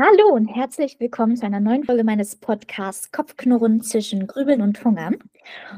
Hallo und herzlich willkommen zu einer neuen Folge meines Podcasts Kopfknurren zwischen Grübeln und Hungern.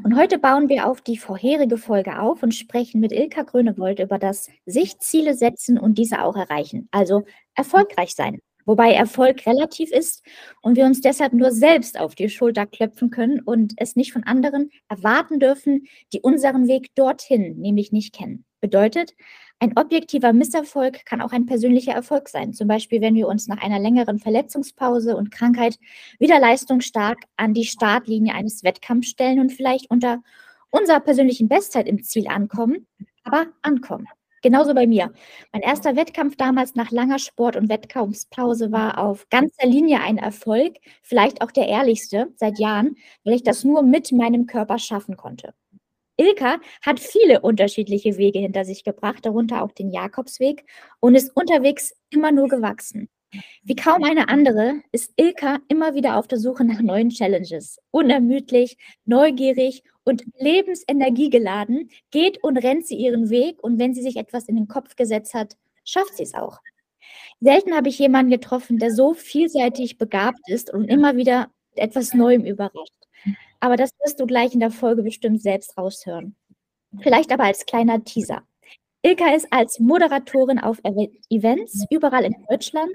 Und heute bauen wir auf die vorherige Folge auf und sprechen mit Ilka Grönewold über das sich Ziele setzen und diese auch erreichen, also erfolgreich sein. Wobei Erfolg relativ ist und wir uns deshalb nur selbst auf die Schulter klopfen können und es nicht von anderen erwarten dürfen, die unseren Weg dorthin nämlich nicht kennen. Bedeutet, ein objektiver Misserfolg kann auch ein persönlicher Erfolg sein. Zum Beispiel, wenn wir uns nach einer längeren Verletzungspause und Krankheit wieder leistungsstark an die Startlinie eines Wettkampfs stellen und vielleicht unter unserer persönlichen Bestzeit im Ziel ankommen, aber ankommen. Genauso bei mir. Mein erster Wettkampf damals nach langer Sport- und Wettkampfspause war auf ganzer Linie ein Erfolg, vielleicht auch der ehrlichste seit Jahren, weil ich das nur mit meinem Körper schaffen konnte. Ilka hat viele unterschiedliche Wege hinter sich gebracht, darunter auch den Jakobsweg und ist unterwegs immer nur gewachsen. Wie kaum eine andere ist Ilka immer wieder auf der Suche nach neuen Challenges. Unermüdlich, neugierig und lebensenergiegeladen geht und rennt sie ihren Weg und wenn sie sich etwas in den Kopf gesetzt hat, schafft sie es auch. Selten habe ich jemanden getroffen, der so vielseitig begabt ist und immer wieder etwas Neuem überrascht. Aber das wirst du gleich in der Folge bestimmt selbst raushören. Vielleicht aber als kleiner Teaser. Ilka ist als Moderatorin auf Events überall in Deutschland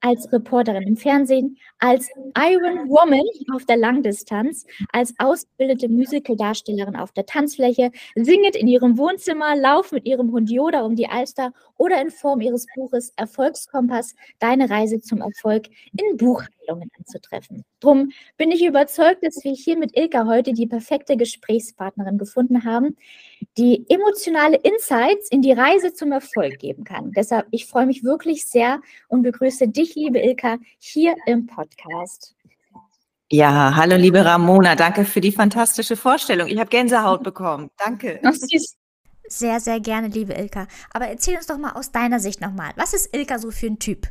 als Reporterin im Fernsehen, als Iron Woman auf der Langdistanz, als ausgebildete Musicaldarstellerin auf der Tanzfläche, singet in ihrem Wohnzimmer, lauft mit ihrem Hund Yoda um die Alster oder in Form ihres Buches Erfolgskompass Deine Reise zum Erfolg in Buchhandlungen anzutreffen. Drum bin ich überzeugt, dass wir hier mit Ilka heute die perfekte Gesprächspartnerin gefunden haben, die emotionale Insights in die Reise zum Erfolg geben kann. Deshalb, ich freue mich wirklich sehr und begrüße dich, liebe Ilka, hier im Podcast. Ja, hallo liebe Ramona, danke für die fantastische Vorstellung. Ich habe Gänsehaut bekommen. Danke. Ach, süß. Sehr, sehr gerne, liebe Ilka. Aber erzähl uns doch mal aus deiner Sicht nochmal, was ist Ilka so für ein Typ?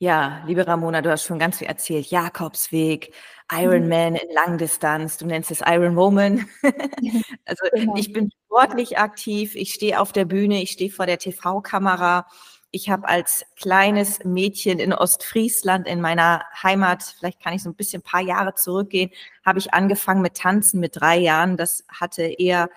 Ja, liebe Ramona, du hast schon ganz viel erzählt. Jakobsweg, Ironman in Langdistanz, du nennst es Iron Woman. also genau. ich bin sportlich aktiv, ich stehe auf der Bühne, ich stehe vor der TV-Kamera. Ich habe als kleines Mädchen in Ostfriesland in meiner Heimat, vielleicht kann ich so ein bisschen ein paar Jahre zurückgehen, habe ich angefangen mit Tanzen mit drei Jahren. Das hatte eher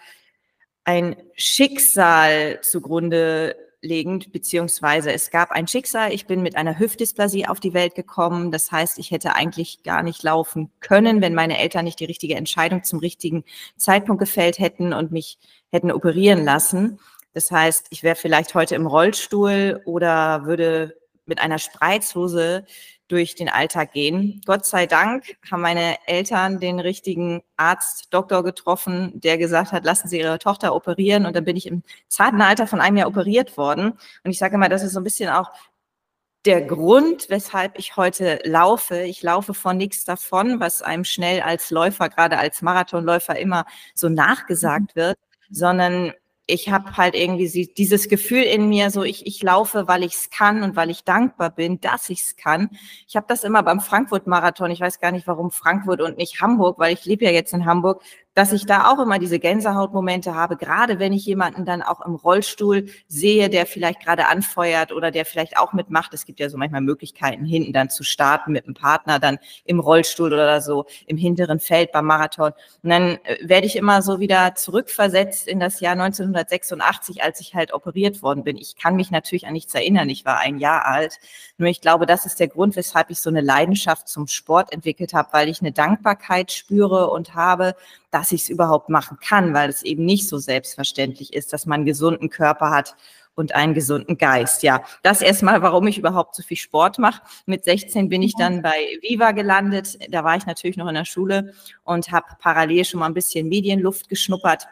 ein Schicksal zugrunde legend, beziehungsweise es gab ein Schicksal. Ich bin mit einer Hüftdysplasie auf die Welt gekommen. Das heißt, ich hätte eigentlich gar nicht laufen können, wenn meine Eltern nicht die richtige Entscheidung zum richtigen Zeitpunkt gefällt hätten und mich hätten operieren lassen. Das heißt, ich wäre vielleicht heute im Rollstuhl oder würde mit einer Spreizhose durch den Alltag gehen. Gott sei Dank haben meine Eltern den richtigen Arzt, Doktor getroffen, der gesagt hat, lassen Sie Ihre Tochter operieren. Und dann bin ich im zarten Alter von einem Jahr operiert worden. Und ich sage immer, das ist so ein bisschen auch der Grund, weshalb ich heute laufe. Ich laufe von nichts davon, was einem schnell als Läufer, gerade als Marathonläufer immer so nachgesagt mhm. wird, sondern ich habe halt irgendwie dieses Gefühl in mir, so ich, ich laufe, weil ich es kann und weil ich dankbar bin, dass ich es kann. Ich habe das immer beim Frankfurt-Marathon, ich weiß gar nicht, warum Frankfurt und nicht Hamburg, weil ich lebe ja jetzt in Hamburg, dass ich da auch immer diese Gänsehautmomente habe, gerade wenn ich jemanden dann auch im Rollstuhl sehe, der vielleicht gerade anfeuert oder der vielleicht auch mitmacht. Es gibt ja so manchmal Möglichkeiten, hinten dann zu starten mit einem Partner, dann im Rollstuhl oder so im hinteren Feld beim Marathon. Und dann äh, werde ich immer so wieder zurückversetzt in das Jahr 1986, als ich halt operiert worden bin. Ich kann mich natürlich an nichts erinnern. Ich war ein Jahr alt. Nur ich glaube, das ist der Grund, weshalb ich so eine Leidenschaft zum Sport entwickelt habe, weil ich eine Dankbarkeit spüre und habe, dass ich es überhaupt machen kann, weil es eben nicht so selbstverständlich ist, dass man einen gesunden Körper hat und einen gesunden Geist. Ja, das erstmal, warum ich überhaupt so viel Sport mache. Mit 16 bin ich dann bei Viva gelandet. Da war ich natürlich noch in der Schule und habe parallel schon mal ein bisschen Medienluft geschnuppert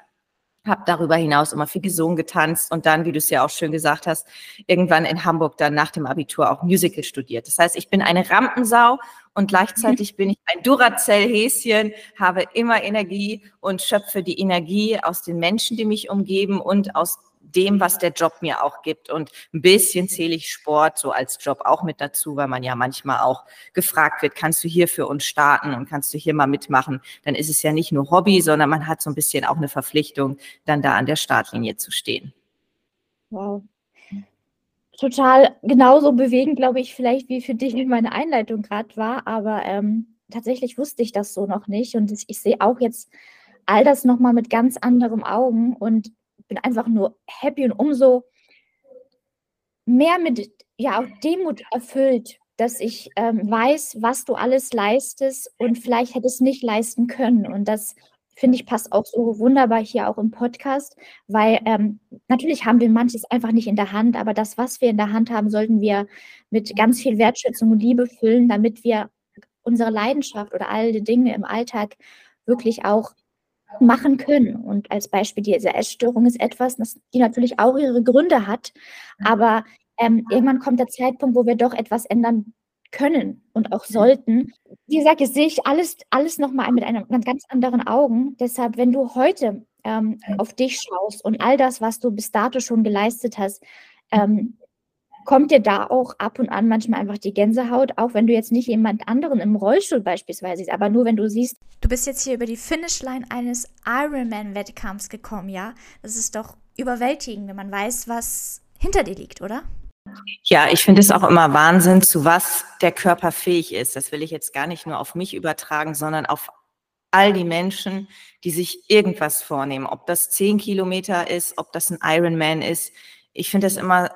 habe darüber hinaus immer viel gesungen, getanzt und dann, wie du es ja auch schön gesagt hast, irgendwann in Hamburg dann nach dem Abitur auch Musical studiert. Das heißt, ich bin eine Rampensau und gleichzeitig bin ich ein Duracell-Häschen, habe immer Energie und schöpfe die Energie aus den Menschen, die mich umgeben und aus dem, was der Job mir auch gibt. Und ein bisschen zähle ich Sport so als Job auch mit dazu, weil man ja manchmal auch gefragt wird, kannst du hier für uns starten und kannst du hier mal mitmachen? Dann ist es ja nicht nur Hobby, sondern man hat so ein bisschen auch eine Verpflichtung, dann da an der Startlinie zu stehen. Wow. total genauso bewegend, glaube ich, vielleicht wie für dich meine Einleitung gerade war, aber ähm, tatsächlich wusste ich das so noch nicht und ich sehe auch jetzt all das nochmal mit ganz anderen Augen und bin einfach nur happy und umso mehr mit ja auch Demut erfüllt, dass ich ähm, weiß, was du alles leistest und vielleicht hätte es nicht leisten können. Und das finde ich, passt auch so wunderbar hier auch im Podcast, weil ähm, natürlich haben wir manches einfach nicht in der Hand, aber das, was wir in der Hand haben, sollten wir mit ganz viel Wertschätzung und Liebe füllen, damit wir unsere Leidenschaft oder all die Dinge im Alltag wirklich auch machen können. Und als Beispiel diese Essstörung ist etwas, das die natürlich auch ihre Gründe hat, aber ähm, irgendwann kommt der Zeitpunkt, wo wir doch etwas ändern können und auch sollten. Wie gesagt, jetzt sehe ich alles, alles nochmal mit einem ganz anderen Augen. Deshalb, wenn du heute ähm, auf dich schaust und all das, was du bis dato schon geleistet hast, ähm, kommt dir da auch ab und an manchmal einfach die Gänsehaut, auch wenn du jetzt nicht jemand anderen im Rollstuhl beispielsweise siehst, aber nur wenn du siehst. Du bist jetzt hier über die Finishline eines Ironman-Wettkampfs gekommen, ja? Das ist doch überwältigend, wenn man weiß, was hinter dir liegt, oder? Ja, ich finde es auch immer Wahnsinn, zu was der Körper fähig ist. Das will ich jetzt gar nicht nur auf mich übertragen, sondern auf all die Menschen, die sich irgendwas vornehmen. Ob das zehn Kilometer ist, ob das ein Ironman ist. Ich finde es immer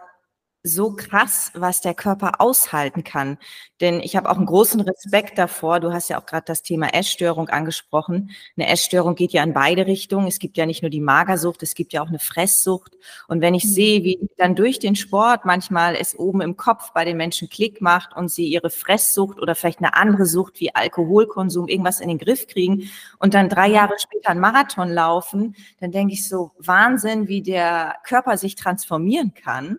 so krass, was der Körper aushalten kann. Denn ich habe auch einen großen Respekt davor. Du hast ja auch gerade das Thema Essstörung angesprochen. Eine Essstörung geht ja in beide Richtungen. Es gibt ja nicht nur die Magersucht, es gibt ja auch eine Fresssucht. Und wenn ich sehe, wie dann durch den Sport manchmal es oben im Kopf bei den Menschen Klick macht und sie ihre Fresssucht oder vielleicht eine andere Sucht wie Alkoholkonsum irgendwas in den Griff kriegen und dann drei Jahre später einen Marathon laufen, dann denke ich so, Wahnsinn, wie der Körper sich transformieren kann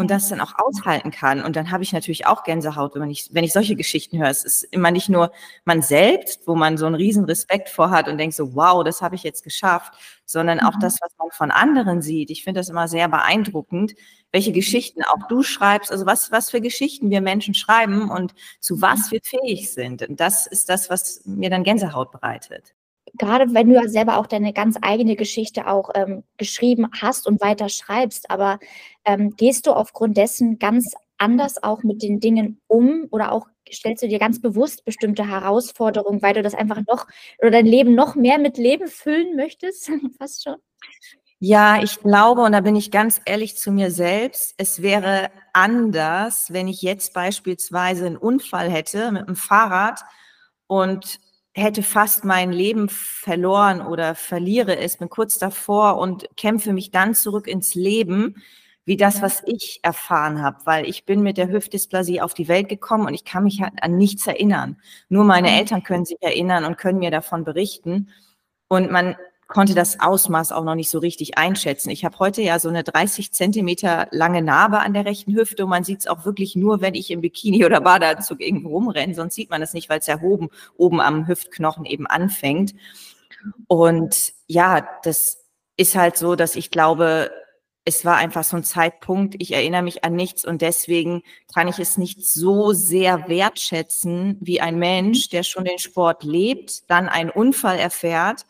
und das dann auch aushalten kann. Und dann habe ich natürlich auch Gänsehaut, wenn ich, wenn ich solche Geschichten höre. Es ist immer nicht nur man selbst, wo man so einen riesen Respekt vor hat und denkt so, wow, das habe ich jetzt geschafft, sondern auch mhm. das, was man von anderen sieht. Ich finde das immer sehr beeindruckend, welche Geschichten auch du schreibst, also was, was für Geschichten wir Menschen schreiben und zu was wir fähig sind. Und das ist das, was mir dann Gänsehaut bereitet gerade wenn du ja selber auch deine ganz eigene Geschichte auch ähm, geschrieben hast und weiter schreibst, aber ähm, gehst du aufgrund dessen ganz anders auch mit den Dingen um oder auch stellst du dir ganz bewusst bestimmte Herausforderungen, weil du das einfach noch oder dein Leben noch mehr mit Leben füllen möchtest? Fast schon. Ja, ich glaube, und da bin ich ganz ehrlich zu mir selbst, es wäre anders, wenn ich jetzt beispielsweise einen Unfall hätte mit dem Fahrrad und hätte fast mein Leben verloren oder verliere es, bin kurz davor und kämpfe mich dann zurück ins Leben, wie das, was ich erfahren habe, weil ich bin mit der Hüftdysplasie auf die Welt gekommen und ich kann mich halt an nichts erinnern. Nur meine. Eltern können sich erinnern und können mir davon berichten. Und man konnte das Ausmaß auch noch nicht so richtig einschätzen. Ich habe heute ja so eine 30 Zentimeter lange Narbe an der rechten Hüfte und man sieht es auch wirklich nur, wenn ich im Bikini oder Badeanzug irgendwo rumrenne, sonst sieht man es nicht, weil es ja oben, oben am Hüftknochen eben anfängt. Und ja, das ist halt so, dass ich glaube, es war einfach so ein Zeitpunkt, ich erinnere mich an nichts und deswegen kann ich es nicht so sehr wertschätzen wie ein Mensch, der schon den Sport lebt, dann einen Unfall erfährt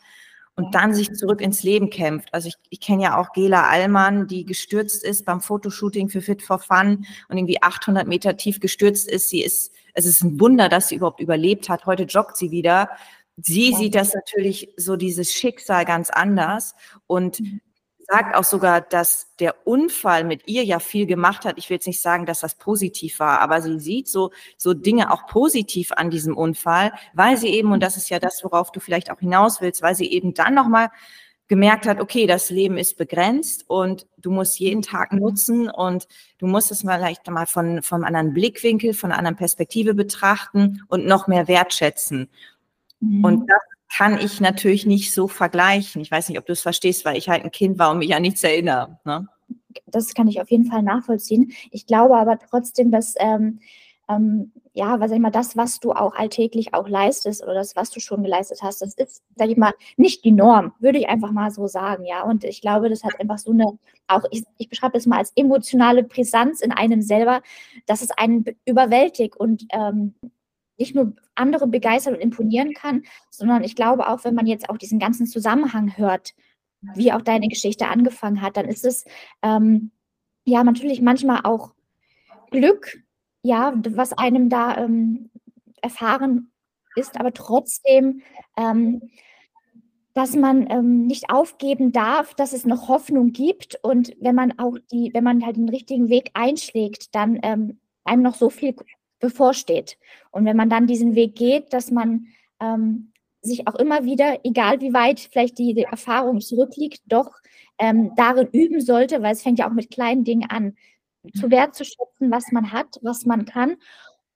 und dann sich zurück ins Leben kämpft. Also ich, ich kenne ja auch Gela Allmann, die gestürzt ist beim Fotoshooting für Fit for Fun und irgendwie 800 Meter tief gestürzt ist. Sie ist, es ist ein Wunder, dass sie überhaupt überlebt hat. Heute joggt sie wieder. Sie sieht das natürlich so dieses Schicksal ganz anders und mhm sagt auch sogar, dass der Unfall mit ihr ja viel gemacht hat. Ich will jetzt nicht sagen, dass das positiv war, aber sie sieht so, so Dinge auch positiv an diesem Unfall, weil sie eben, und das ist ja das, worauf du vielleicht auch hinaus willst, weil sie eben dann nochmal gemerkt hat, okay, das Leben ist begrenzt und du musst jeden Tag nutzen und du musst es vielleicht mal von, von einem anderen Blickwinkel, von einer anderen Perspektive betrachten und noch mehr wertschätzen. Mhm. Und das kann ich natürlich nicht so vergleichen. Ich weiß nicht, ob du es verstehst, weil ich halt ein Kind war und mich an nichts erinnere. Ne? Das kann ich auf jeden Fall nachvollziehen. Ich glaube aber trotzdem, dass ähm, ähm, ja, was sag ich mal, das, was du auch alltäglich auch leistest oder das, was du schon geleistet hast, das ist, sag ich mal, nicht die Norm, würde ich einfach mal so sagen, ja. Und ich glaube, das hat einfach so eine, auch ich, ich beschreibe es mal als emotionale Brisanz in einem selber, dass es einen überwältigt und ähm, nicht nur andere begeistern und imponieren kann, sondern ich glaube auch, wenn man jetzt auch diesen ganzen Zusammenhang hört, wie auch deine Geschichte angefangen hat, dann ist es ähm, ja natürlich manchmal auch Glück, ja, was einem da ähm, erfahren ist, aber trotzdem, ähm, dass man ähm, nicht aufgeben darf, dass es noch Hoffnung gibt. Und wenn man auch die, wenn man halt den richtigen Weg einschlägt, dann ähm, einem noch so viel bevorsteht. Und wenn man dann diesen Weg geht, dass man ähm, sich auch immer wieder, egal wie weit vielleicht die, die Erfahrung zurückliegt, doch ähm, darin üben sollte, weil es fängt ja auch mit kleinen Dingen an, zu wertzuschätzen, was man hat, was man kann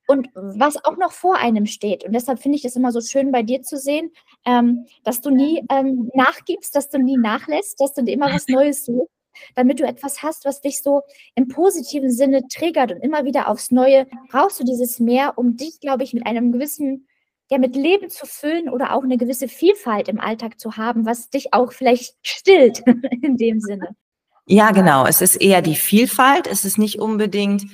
und was auch noch vor einem steht. Und deshalb finde ich es immer so schön bei dir zu sehen, ähm, dass du nie ähm, nachgibst, dass du nie nachlässt, dass du immer was Neues suchst, damit du etwas hast, was dich so im positiven Sinne triggert und immer wieder aufs Neue brauchst du dieses Mehr, um dich, glaube ich, mit einem gewissen ja, mit Leben zu füllen oder auch eine gewisse Vielfalt im Alltag zu haben, was dich auch vielleicht stillt in dem Sinne. Ja, genau. Es ist eher die Vielfalt. Es ist nicht unbedingt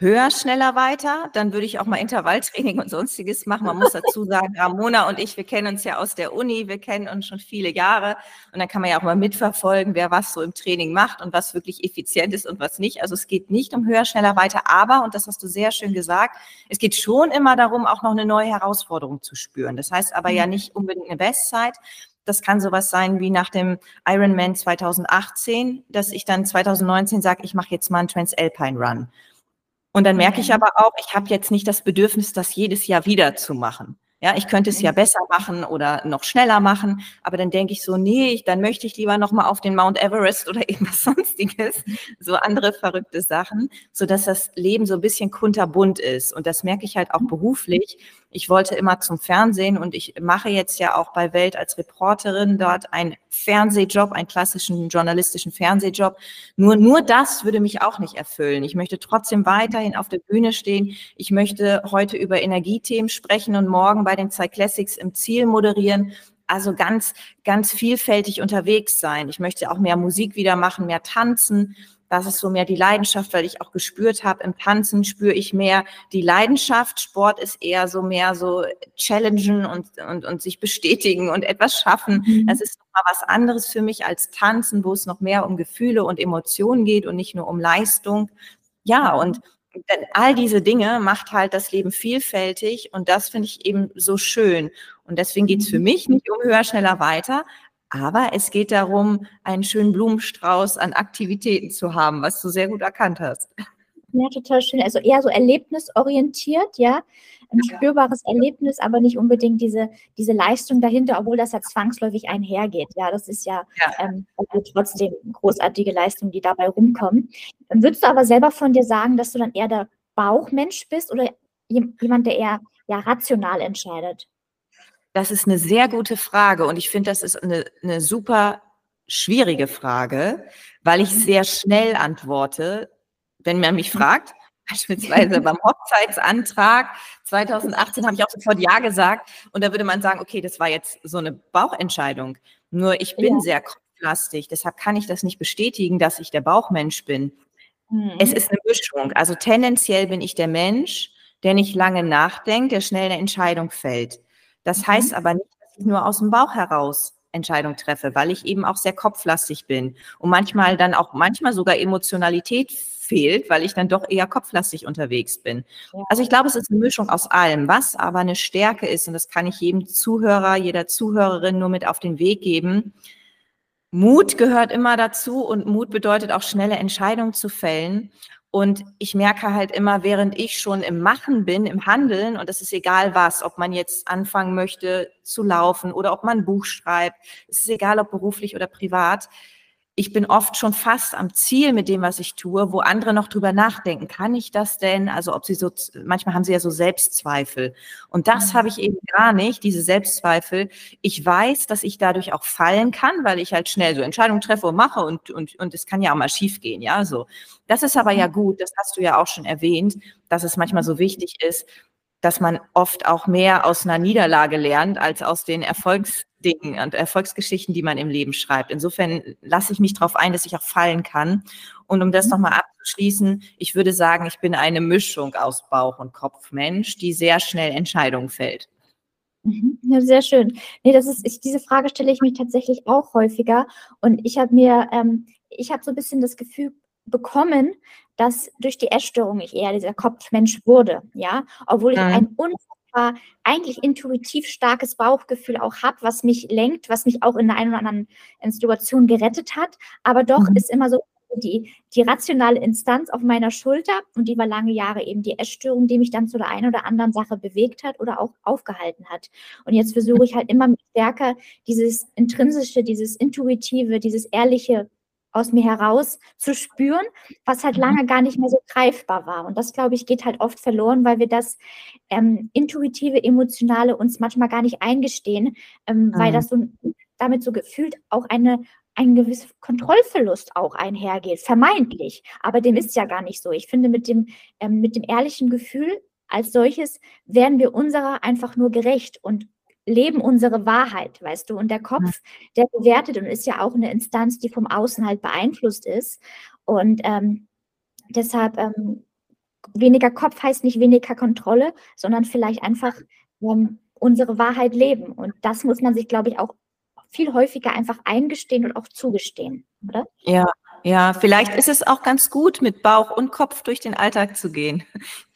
höher, schneller, weiter. Dann würde ich auch mal Intervalltraining und sonstiges machen. Man muss dazu sagen, Ramona und ich, wir kennen uns ja aus der Uni, wir kennen uns schon viele Jahre. Und dann kann man ja auch mal mitverfolgen, wer was so im Training macht und was wirklich effizient ist und was nicht. Also es geht nicht um höher, schneller, weiter. Aber, und das hast du sehr schön gesagt, es geht schon immer darum, auch noch eine neue Herausforderung zu spüren. Das heißt aber ja mhm. nicht unbedingt eine Bestzeit, das kann sowas sein wie nach dem Ironman 2018, dass ich dann 2019 sage, ich mache jetzt mal einen Transalpine Run. Und dann merke ich mhm. aber auch, ich habe jetzt nicht das Bedürfnis, das jedes Jahr wieder zu machen. Ja, ich könnte es ja mhm. besser machen oder noch schneller machen, aber dann denke ich so, nee, ich, dann möchte ich lieber noch mal auf den Mount Everest oder irgendwas sonstiges, so andere verrückte Sachen, so dass das Leben so ein bisschen kunterbunt ist und das merke ich halt auch mhm. beruflich. Ich wollte immer zum Fernsehen und ich mache jetzt ja auch bei Welt als Reporterin dort einen Fernsehjob, einen klassischen journalistischen Fernsehjob. Nur, nur das würde mich auch nicht erfüllen. Ich möchte trotzdem weiterhin auf der Bühne stehen. Ich möchte heute über Energiethemen sprechen und morgen bei den Cyclassics im Ziel moderieren. Also ganz, ganz vielfältig unterwegs sein. Ich möchte auch mehr Musik wieder machen, mehr tanzen. Das ist so mehr die Leidenschaft, weil ich auch gespürt habe, im Tanzen spüre ich mehr die Leidenschaft. Sport ist eher so mehr so challengen und, und, und sich bestätigen und etwas schaffen. Mhm. Das ist nochmal was anderes für mich als Tanzen, wo es noch mehr um Gefühle und Emotionen geht und nicht nur um Leistung. Ja, und denn all diese Dinge macht halt das Leben vielfältig und das finde ich eben so schön. Und deswegen geht es für mhm. mich nicht um höher, schneller, weiter, aber es geht darum, einen schönen Blumenstrauß an Aktivitäten zu haben, was du sehr gut erkannt hast. Ja, total schön. Also eher so erlebnisorientiert, ja. Ein ja. spürbares Erlebnis, aber nicht unbedingt diese, diese Leistung dahinter, obwohl das ja zwangsläufig einhergeht. Ja, das ist ja, ja. Ähm, trotzdem großartige Leistungen, die dabei rumkommen. Würdest du aber selber von dir sagen, dass du dann eher der Bauchmensch bist oder jemand, der eher ja, rational entscheidet? Das ist eine sehr gute Frage und ich finde, das ist eine, eine super schwierige Frage, weil ich mhm. sehr schnell antworte, wenn man mich fragt. Beispielsweise beim Hochzeitsantrag 2018 habe ich auch sofort Ja gesagt und da würde man sagen, okay, das war jetzt so eine Bauchentscheidung. Nur ich bin ja. sehr kopflastig, deshalb kann ich das nicht bestätigen, dass ich der Bauchmensch bin. Mhm. Es ist eine Mischung. Also tendenziell bin ich der Mensch, der nicht lange nachdenkt, der schnell eine Entscheidung fällt. Das mhm. heißt aber nicht, dass ich nur aus dem Bauch heraus Entscheidung treffe, weil ich eben auch sehr kopflastig bin und manchmal dann auch manchmal sogar Emotionalität fehlt, weil ich dann doch eher kopflastig unterwegs bin. Also ich glaube, es ist eine Mischung aus allem. Was aber eine Stärke ist, und das kann ich jedem Zuhörer, jeder Zuhörerin nur mit auf den Weg geben, Mut gehört immer dazu und Mut bedeutet auch schnelle Entscheidungen zu fällen. Und ich merke halt immer, während ich schon im Machen bin, im Handeln, und das ist egal was, ob man jetzt anfangen möchte zu laufen oder ob man ein Buch schreibt, es ist egal, ob beruflich oder privat, ich bin oft schon fast am Ziel mit dem, was ich tue, wo andere noch drüber nachdenken. Kann ich das denn? Also ob sie so, manchmal haben sie ja so Selbstzweifel. Und das mhm. habe ich eben gar nicht, diese Selbstzweifel. Ich weiß, dass ich dadurch auch fallen kann, weil ich halt schnell so Entscheidungen treffe und mache und, und, und es kann ja auch mal schief gehen, ja, so. Das ist aber ja mhm. gut, das hast du ja auch schon erwähnt, dass es manchmal so wichtig ist, dass man oft auch mehr aus einer Niederlage lernt als aus den Erfolgsdingen und Erfolgsgeschichten, die man im Leben schreibt. Insofern lasse ich mich darauf ein, dass ich auch fallen kann. Und um das nochmal abzuschließen, ich würde sagen, ich bin eine Mischung aus Bauch- und Kopfmensch, die sehr schnell Entscheidungen fällt. Mhm. Ja, sehr schön. Nee, das ist, ich, diese Frage stelle ich mich tatsächlich auch häufiger. Und ich habe mir, ähm, ich habe so ein bisschen das Gefühl, bekommen, dass durch die Essstörung ich eher dieser Kopfmensch wurde, ja, obwohl ich mhm. ein unfassbar eigentlich intuitiv starkes Bauchgefühl auch habe, was mich lenkt, was mich auch in der einen oder anderen Situation gerettet hat, aber doch mhm. ist immer so die, die rationale Instanz auf meiner Schulter und die war lange Jahre eben die Essstörung, die mich dann zu der einen oder anderen Sache bewegt hat oder auch aufgehalten hat. Und jetzt versuche ich halt immer stärker dieses intrinsische, dieses intuitive, dieses ehrliche aus mir heraus zu spüren, was halt mhm. lange gar nicht mehr so greifbar war. Und das, glaube ich, geht halt oft verloren, weil wir das ähm, intuitive, emotionale uns manchmal gar nicht eingestehen, ähm, mhm. weil das so damit so gefühlt auch eine ein gewisser Kontrollverlust auch einhergeht, vermeintlich. Aber dem ist ja gar nicht so. Ich finde, mit dem, ähm, mit dem ehrlichen Gefühl als solches werden wir unserer einfach nur gerecht und leben unsere Wahrheit, weißt du. Und der Kopf, der bewertet und ist ja auch eine Instanz, die vom Außen halt beeinflusst ist. Und ähm, deshalb ähm, weniger Kopf heißt nicht weniger Kontrolle, sondern vielleicht einfach ähm, unsere Wahrheit leben. Und das muss man sich, glaube ich, auch viel häufiger einfach eingestehen und auch zugestehen, oder? Ja, ja, vielleicht ist es auch ganz gut, mit Bauch und Kopf durch den Alltag zu gehen.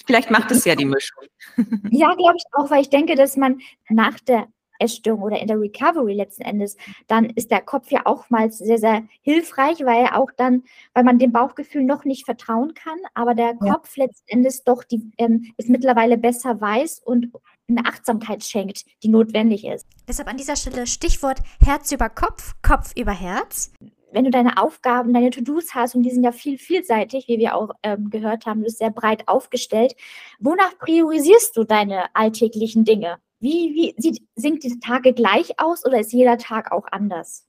Vielleicht macht es ja die Mischung. Ja, glaube ich auch, weil ich denke, dass man nach der Essstörung oder in der Recovery letzten Endes, dann ist der Kopf ja auch mal sehr, sehr hilfreich, weil er auch dann, weil man dem Bauchgefühl noch nicht vertrauen kann, aber der ja. Kopf letzten Endes doch die, ähm, es mittlerweile besser weiß und eine Achtsamkeit schenkt, die notwendig ist. Deshalb an dieser Stelle Stichwort Herz über Kopf, Kopf über Herz. Wenn du deine Aufgaben, deine To-Dos hast, und die sind ja viel vielseitig, wie wir auch ähm, gehört haben, du bist sehr breit aufgestellt, wonach priorisierst du deine alltäglichen Dinge? Wie, wie sieht, sehen diese Tage gleich aus oder ist jeder Tag auch anders?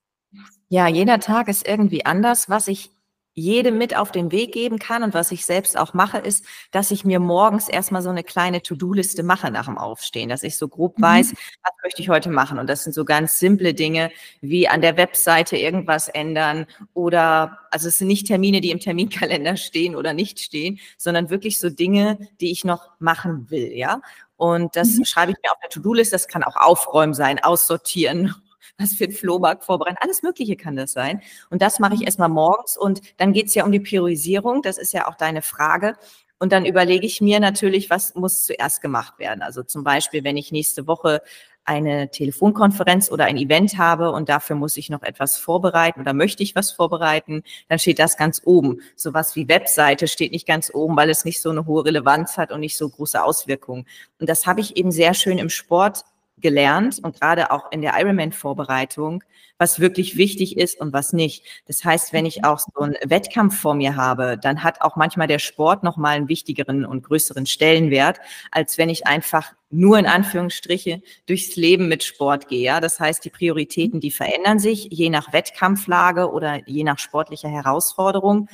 Ja, jeder Tag ist irgendwie anders. Was ich jedem mit auf den Weg geben kann und was ich selbst auch mache, ist, dass ich mir morgens erstmal so eine kleine To-Do-Liste mache nach dem Aufstehen, dass ich so grob mhm. weiß, was möchte ich heute machen. Und das sind so ganz simple Dinge wie an der Webseite irgendwas ändern oder, also es sind nicht Termine, die im Terminkalender stehen oder nicht stehen, sondern wirklich so Dinge, die ich noch machen will, ja. Und das mhm. schreibe ich mir auf der To-Do-List. Das kann auch Aufräumen sein, aussortieren was für ein Flohmarkt vorbereiten. Alles Mögliche kann das sein. Und das mache ich mhm. erstmal morgens. Und dann geht es ja um die Priorisierung. Das ist ja auch deine Frage. Und dann überlege ich mir natürlich, was muss zuerst gemacht werden. Also zum Beispiel, wenn ich nächste Woche eine Telefonkonferenz oder ein Event habe und dafür muss ich noch etwas vorbereiten oder möchte ich was vorbereiten, dann steht das ganz oben. Sowas wie Webseite steht nicht ganz oben, weil es nicht so eine hohe Relevanz hat und nicht so große Auswirkungen. Und das habe ich eben sehr schön im Sport gelernt und gerade auch in der Ironman-Vorbereitung, was wirklich wichtig ist und was nicht. Das heißt, wenn ich auch so einen Wettkampf vor mir habe, dann hat auch manchmal der Sport nochmal einen wichtigeren und größeren Stellenwert, als wenn ich einfach nur in Anführungsstriche durchs Leben mit Sport gehe. Ja? Das heißt, die Prioritäten, die verändern sich je nach Wettkampflage oder je nach sportlicher Herausforderung.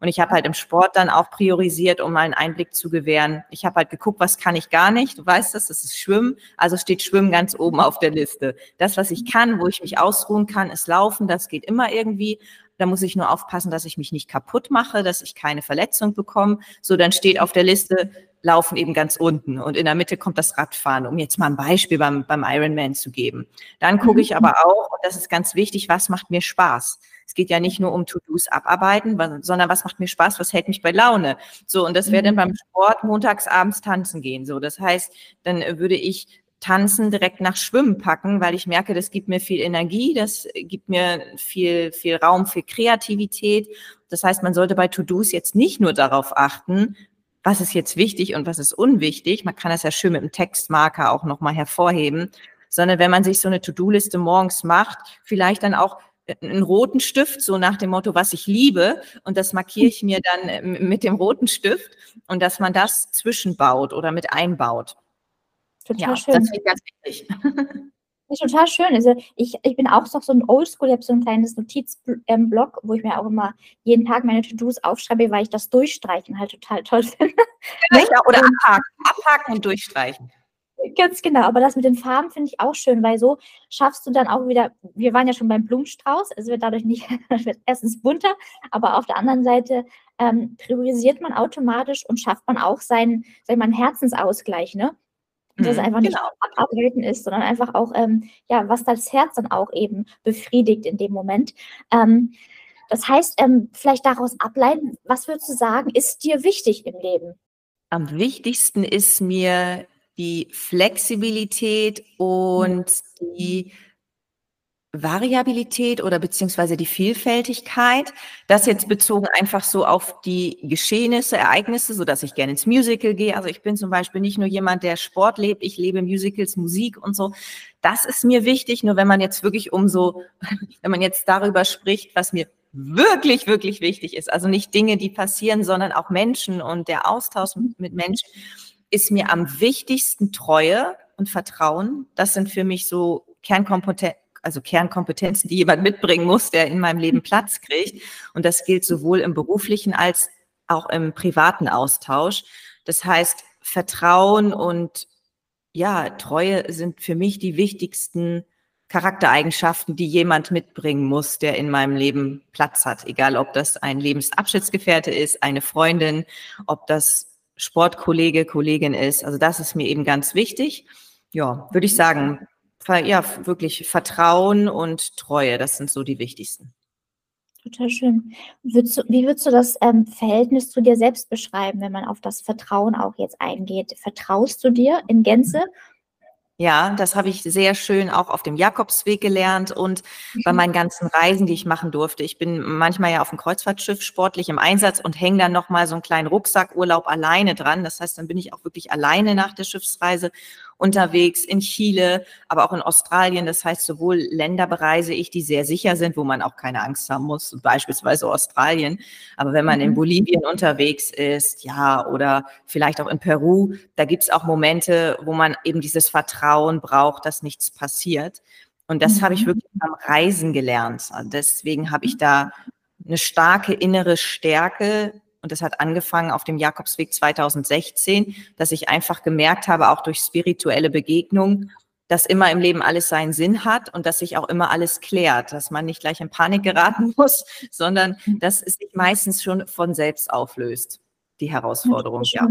Und ich habe halt im Sport dann auch priorisiert, um mal einen Einblick zu gewähren. Ich habe halt geguckt, was kann ich gar nicht. Du weißt das, das ist Schwimmen. Also steht Schwimmen ganz oben auf der Liste. Das, was ich kann, wo ich mich ausruhen kann, ist Laufen. Das geht immer irgendwie. Da muss ich nur aufpassen, dass ich mich nicht kaputt mache, dass ich keine Verletzung bekomme. So, dann steht auf der Liste Laufen eben ganz unten und in der Mitte kommt das Radfahren, um jetzt mal ein Beispiel beim, beim Ironman zu geben. Dann gucke ich aber auch, und das ist ganz wichtig, was macht mir Spaß? Es geht ja nicht nur um To-Dos abarbeiten, sondern was macht mir Spaß, was hält mich bei Laune. So, und das wäre dann mhm. beim Sport montags abends tanzen gehen. So, das heißt, dann würde ich Tanzen direkt nach Schwimmen packen, weil ich merke, das gibt mir viel Energie, das gibt mir viel, viel Raum für Kreativität. Das heißt, man sollte bei To-Dos jetzt nicht nur darauf achten, was ist jetzt wichtig und was ist unwichtig. Man kann das ja schön mit einem Textmarker auch nochmal hervorheben, sondern wenn man sich so eine To-Do-Liste morgens macht, vielleicht dann auch einen roten Stift, so nach dem Motto, was ich liebe, und das markiere ich mir dann äh, mit dem roten Stift und dass man das zwischenbaut oder mit einbaut. Total ja, schön. Das finde ich ganz wichtig. Das ist total schön. Also ich, ich bin auch so ein Oldschool, ich habe so ein kleines Notizblock, ähm, wo ich mir auch immer jeden Tag meine To-Dos aufschreibe, weil ich das Durchstreichen halt total toll finde. Genau, oder abhaken, abhaken und durchstreichen. Ganz genau, aber das mit den Farben finde ich auch schön, weil so schaffst du dann auch wieder, wir waren ja schon beim Blumenstrauß, es wird dadurch nicht, wird erstens bunter, aber auf der anderen Seite ähm, priorisiert man automatisch und schafft man auch seinen, seinen Herzensausgleich, ne? Dass es mhm, einfach nicht genau. abarbeiten ist, sondern einfach auch, ähm, ja, was das Herz dann auch eben befriedigt in dem Moment. Ähm, Das heißt, ähm, vielleicht daraus ableiten, was würdest du sagen, ist dir wichtig im Leben? Am wichtigsten ist mir die Flexibilität und die Variabilität oder beziehungsweise die Vielfältigkeit. Das jetzt bezogen einfach so auf die Geschehnisse, Ereignisse, so dass ich gerne ins Musical gehe. Also ich bin zum Beispiel nicht nur jemand, der Sport lebt, ich lebe Musicals, Musik und so. Das ist mir wichtig. Nur wenn man jetzt wirklich um so, wenn man jetzt darüber spricht, was mir wirklich, wirklich wichtig ist, also nicht Dinge, die passieren, sondern auch Menschen und der Austausch mit Menschen, ist mir am wichtigsten Treue und Vertrauen. Das sind für mich so Kernkompetenzen also Kernkompetenzen, die jemand mitbringen muss, der in meinem Leben Platz kriegt. Und das gilt sowohl im beruflichen als auch im privaten Austausch. Das heißt, Vertrauen und ja, Treue sind für mich die wichtigsten Charaktereigenschaften, die jemand mitbringen muss, der in meinem Leben Platz hat. Egal, ob das ein Lebensabschnittsgefährte ist, eine Freundin, ob das Sportkollege, Kollegin ist. Also das ist mir eben ganz wichtig. Ja, würde ich sagen, ja, wirklich Vertrauen und Treue, das sind so die wichtigsten. Total schön. Würdest du, wie würdest du das ähm, Verhältnis zu dir selbst beschreiben, wenn man auf das Vertrauen auch jetzt eingeht? Vertraust du dir in Gänze ja, das habe ich sehr schön auch auf dem Jakobsweg gelernt und bei mhm. meinen ganzen Reisen, die ich machen durfte. Ich bin manchmal ja auf dem Kreuzfahrtschiff sportlich im Einsatz und hänge dann nochmal so einen kleinen Rucksackurlaub alleine dran. Das heißt, dann bin ich auch wirklich alleine nach der Schiffsreise unterwegs in Chile, aber auch in Australien. Das heißt, sowohl Länder bereise ich, die sehr sicher sind, wo man auch keine Angst haben muss, beispielsweise Australien. Aber wenn man in mhm. Bolivien unterwegs ist, ja, oder vielleicht auch in Peru, da gibt es auch Momente, wo man eben dieses Vertrauen braucht, dass nichts passiert. Und das mhm. habe ich mhm. wirklich beim Reisen gelernt. Also deswegen habe ich da eine starke innere Stärke, und das hat angefangen auf dem Jakobsweg 2016, dass ich einfach gemerkt habe, auch durch spirituelle Begegnungen, dass immer im Leben alles seinen Sinn hat und dass sich auch immer alles klärt, dass man nicht gleich in Panik geraten muss, sondern dass es sich meistens schon von selbst auflöst, die Herausforderung, ja.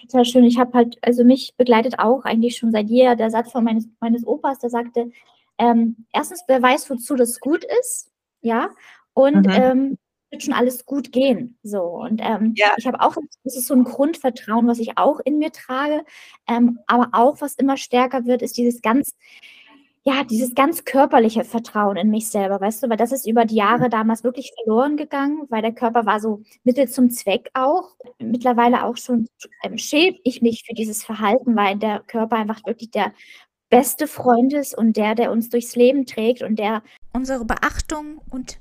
Total schön. Ich habe halt, also mich begleitet auch eigentlich schon seit jeher der Satz von meines, meines Opas, der sagte, ähm, erstens, wer weiß, wozu das gut ist, ja, und mhm. ähm, wird schon alles gut gehen. So. Und ähm, ja. ich habe auch, das ist so ein Grundvertrauen, was ich auch in mir trage. Ähm, aber auch, was immer stärker wird, ist dieses ganz, ja, dieses ganz körperliche Vertrauen in mich selber, weißt du, weil das ist über die Jahre damals wirklich verloren gegangen, weil der Körper war so Mittel zum Zweck auch. Mittlerweile auch schon ähm, schäme ich mich für dieses Verhalten, weil der Körper einfach wirklich der beste Freund ist und der, der uns durchs Leben trägt und der unsere Beachtung und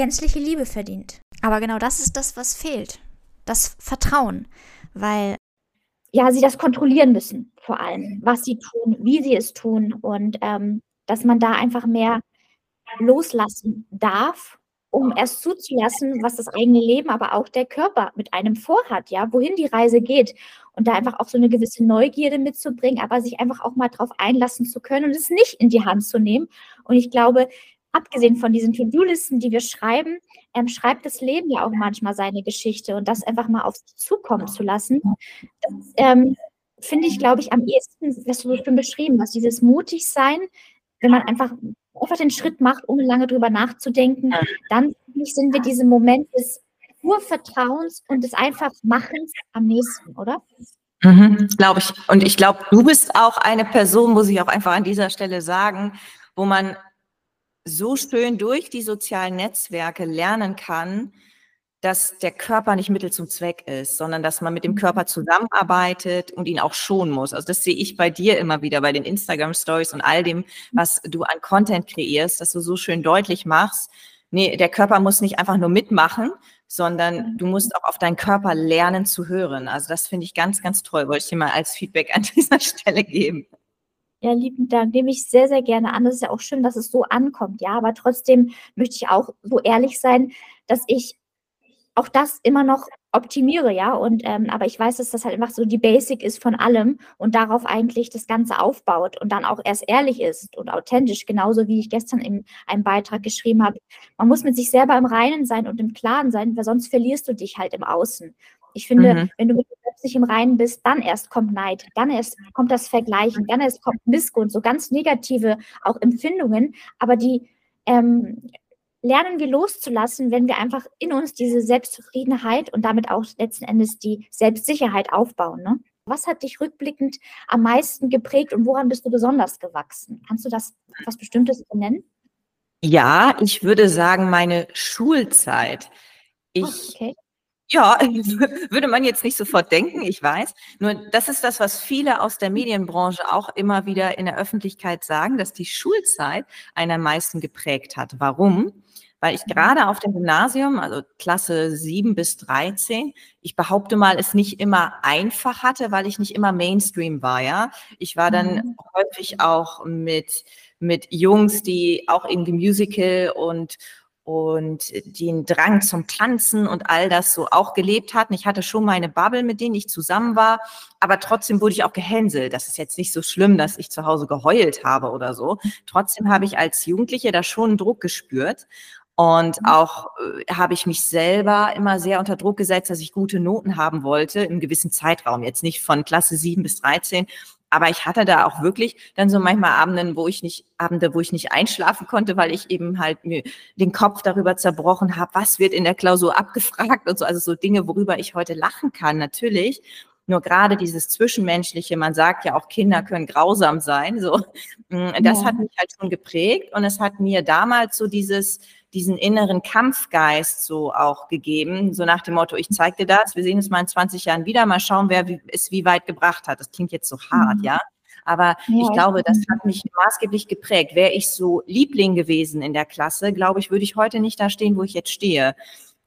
gänzliche Liebe verdient. Aber genau das ist das, was fehlt. Das Vertrauen. Weil. Ja, sie das kontrollieren müssen, vor allem, was sie tun, wie sie es tun und ähm, dass man da einfach mehr loslassen darf, um erst zuzulassen, was das eigene Leben, aber auch der Körper mit einem vorhat, ja, wohin die Reise geht und da einfach auch so eine gewisse Neugierde mitzubringen, aber sich einfach auch mal drauf einlassen zu können und es nicht in die Hand zu nehmen. Und ich glaube, abgesehen von diesen To-Do-Listen, die wir schreiben, ähm, schreibt das Leben ja auch manchmal seine Geschichte und das einfach mal auf sich zukommen zu lassen. Das ähm, finde ich, glaube ich, am ehesten, was du schon beschrieben hast, dieses mutig sein, wenn man einfach, einfach den Schritt macht, ohne lange drüber nachzudenken, dann sind wir diesem Moment des Urvertrauens und des einfach Machens am nächsten, oder? Mhm, glaube ich. Und ich glaube, du bist auch eine Person, muss ich auch einfach an dieser Stelle sagen, wo man so schön durch die sozialen Netzwerke lernen kann, dass der Körper nicht Mittel zum Zweck ist, sondern dass man mit dem Körper mhm. zusammenarbeitet und ihn auch schonen muss. Also das sehe ich bei dir immer wieder bei den Instagram Stories und all dem, was du an Content kreierst, dass du so schön deutlich machst. Nee, der Körper muss nicht einfach nur mitmachen, sondern du musst auch auf deinen Körper lernen zu hören. Also das finde ich ganz, ganz toll. Wollte ich dir mal als Feedback an dieser Stelle geben. Ja, lieben Dank. Nehme ich sehr, sehr gerne an. Das ist ja auch schön, dass es so ankommt, ja. Aber trotzdem möchte ich auch so ehrlich sein, dass ich auch das immer noch optimiere, ja. Und ähm, aber ich weiß, dass das halt einfach so die Basic ist von allem und darauf eigentlich das Ganze aufbaut und dann auch erst ehrlich ist und authentisch, genauso wie ich gestern in einem Beitrag geschrieben habe. Man muss mit sich selber im Reinen sein und im Klaren sein, weil sonst verlierst du dich halt im Außen. Ich finde, mhm. wenn du mit dir selbst nicht im Reinen bist, dann erst kommt Neid, dann erst kommt das Vergleichen, dann erst kommt Missgunst, so ganz negative auch Empfindungen, aber die, ähm, lernen wir loszulassen, wenn wir einfach in uns diese Selbstzufriedenheit und damit auch letzten Endes die Selbstsicherheit aufbauen. Ne? Was hat dich rückblickend am meisten geprägt und woran bist du besonders gewachsen? Kannst du das was Bestimmtes benennen? Ja, ich würde sagen, meine Schulzeit. Ich, okay. Ja, würde man jetzt nicht sofort denken, ich weiß. Nur das ist das, was viele aus der Medienbranche auch immer wieder in der Öffentlichkeit sagen, dass die Schulzeit einen am meisten geprägt hat. Warum? Weil ich mhm. gerade auf dem Gymnasium, also Klasse 7 bis 13, ich behaupte mal, es nicht immer einfach hatte, weil ich nicht immer Mainstream war, ja. Ich war dann mhm. häufig auch mit, mit Jungs, die auch irgendwie Musical und und den Drang zum Tanzen und all das so auch gelebt hatten. Ich hatte schon meine Bubble, mit denen ich zusammen war, aber trotzdem wurde ich auch gehänselt. Das ist jetzt nicht so schlimm, dass ich zu Hause geheult habe oder so. Trotzdem habe ich als Jugendliche da schon Druck gespürt. Und mhm. auch äh, habe ich mich selber immer sehr unter Druck gesetzt, dass ich gute Noten haben wollte im gewissen Zeitraum. Jetzt nicht von Klasse 7 bis 13, aber ich hatte da auch wirklich dann so manchmal Abenden, wo ich nicht, Abende, wo ich nicht einschlafen konnte, weil ich eben halt mir den Kopf darüber zerbrochen habe, was wird in der Klausur abgefragt und so. Also so Dinge, worüber ich heute lachen kann, natürlich. Nur gerade dieses Zwischenmenschliche, man sagt ja auch, Kinder können grausam sein, so. Mm, das ja. hat mich halt schon geprägt und es hat mir damals so dieses, diesen inneren Kampfgeist so auch gegeben, so nach dem Motto, ich zeig dir das, wir sehen uns mal in 20 Jahren wieder, mal schauen, wer es wie weit gebracht hat. Das klingt jetzt so hart, mhm. ja. Aber ja, ich glaube, das hat mich maßgeblich geprägt. Wäre ich so Liebling gewesen in der Klasse, glaube ich, würde ich heute nicht da stehen, wo ich jetzt stehe.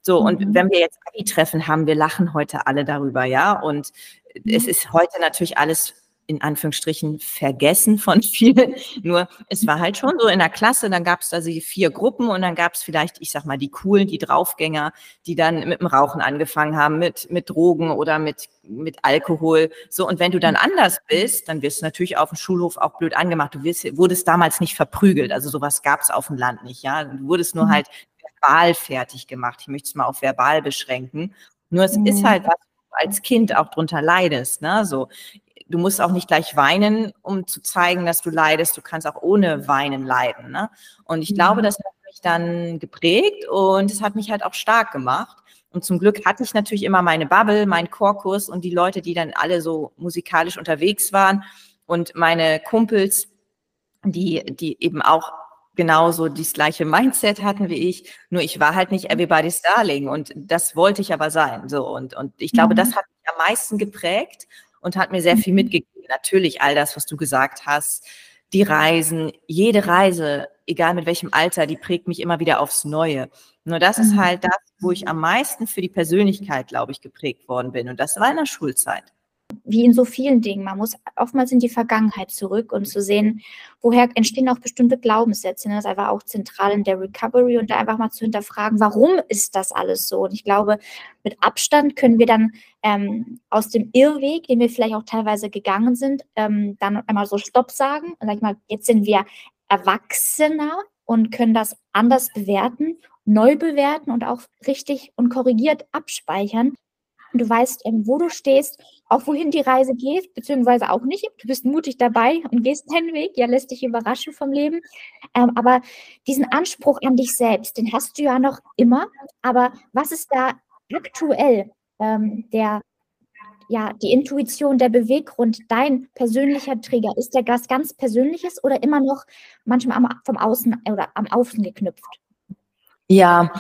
So, mhm. und wenn wir jetzt Abi-Treffen haben, wir lachen heute alle darüber, ja. Und mhm. es ist heute natürlich alles in Anführungsstrichen vergessen von vielen. Nur es war halt schon so in der Klasse, dann gab es da die vier Gruppen und dann gab es vielleicht, ich sag mal, die coolen, die Draufgänger, die dann mit dem Rauchen angefangen haben, mit, mit Drogen oder mit, mit Alkohol. So, und wenn du dann anders bist, dann wirst du natürlich auf dem Schulhof auch blöd angemacht. Du wirst, wurdest damals nicht verprügelt. Also sowas gab es auf dem Land nicht, ja. Du wurdest nur mhm. halt verbal fertig gemacht. Ich möchte es mal auf verbal beschränken. Nur es mhm. ist halt was, als Kind auch drunter leidest. Ne? So, du musst auch nicht gleich weinen, um zu zeigen, dass du leidest. Du kannst auch ohne Weinen leiden. Ne? Und ich glaube, das hat mich dann geprägt und es hat mich halt auch stark gemacht. Und zum Glück hatte ich natürlich immer meine Bubble, meinen Chorkurs und die Leute, die dann alle so musikalisch unterwegs waren und meine Kumpels, die, die eben auch genauso das gleiche Mindset hatten wie ich. Nur ich war halt nicht everybody's darling und das wollte ich aber sein. So und, und ich glaube, mhm. das hat mich am meisten geprägt und hat mir sehr viel mhm. mitgegeben. Natürlich all das, was du gesagt hast, die Reisen, jede Reise, egal mit welchem Alter, die prägt mich immer wieder aufs Neue. Nur das ist mhm. halt das, wo ich am meisten für die Persönlichkeit, glaube ich, geprägt worden bin. Und das war in der Schulzeit wie in so vielen Dingen, man muss oftmals in die Vergangenheit zurück und zu sehen, woher entstehen auch bestimmte Glaubenssätze. Ne? Das ist einfach auch zentral in der Recovery und da einfach mal zu hinterfragen, warum ist das alles so? Und ich glaube, mit Abstand können wir dann ähm, aus dem Irrweg, den wir vielleicht auch teilweise gegangen sind, ähm, dann einmal so Stopp sagen. Und sag ich mal, jetzt sind wir Erwachsener und können das anders bewerten, neu bewerten und auch richtig und korrigiert abspeichern du weißt, ähm, wo du stehst, auch wohin die Reise geht, beziehungsweise auch nicht. Du bist mutig dabei und gehst deinen Weg, ja, lässt dich überraschen vom Leben. Ähm, aber diesen Anspruch an dich selbst, den hast du ja noch immer. Aber was ist da aktuell ähm, der, ja, die Intuition, der Beweggrund, dein persönlicher Trigger? Ist der was ganz Persönliches oder immer noch manchmal am, vom Außen oder am Außen geknüpft? Ja,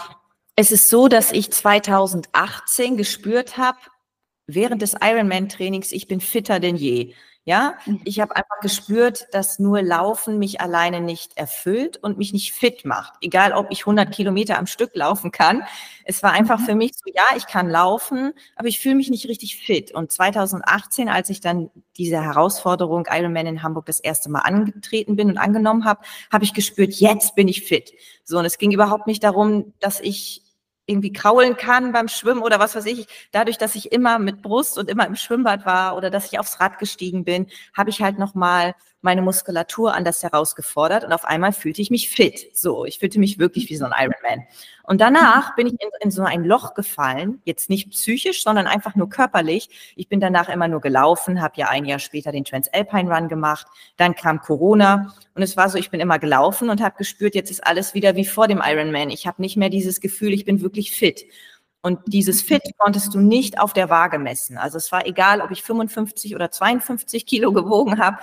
es ist so, dass ich 2018 gespürt habe, während des Ironman-Trainings, ich bin fitter denn je. Ja, mhm. ich habe einfach gespürt, dass nur Laufen mich alleine nicht erfüllt und mich nicht fit macht. Egal, ob ich 100 Kilometer am Stück laufen kann. Es war einfach mhm. für mich so, ja, ich kann laufen, aber ich fühle mich nicht richtig fit. Und 2018, als ich dann diese Herausforderung Ironman in Hamburg das erste Mal angetreten bin und angenommen habe, habe ich gespürt, jetzt bin ich fit. So, und es ging überhaupt nicht darum, dass ich irgendwie kraulen kann beim Schwimmen oder was weiß ich. Dadurch, dass ich immer mit Brust und immer im Schwimmbad war oder dass ich aufs Rad gestiegen bin, habe ich halt nochmal meine Muskulatur anders herausgefordert und auf einmal fühlte ich mich fit. So, ich fühlte mich wirklich wie so ein Ironman. Und danach bin ich in, in, so ein Loch gefallen, jetzt nicht psychisch, sondern einfach nur körperlich. Ich bin danach immer nur gelaufen, habe ja ein Jahr später den Transalpine Run gemacht. Dann kam Corona und es war so, ich bin immer gelaufen und habe gespürt, jetzt ist alles wieder wie vor dem Ironman. Ich habe nicht mehr dieses Gefühl, ich bin wirklich fit. Und dieses Fit konntest du nicht auf der Waage messen. Also es war egal, ob ich 55 oder 52 Kilo gewogen habe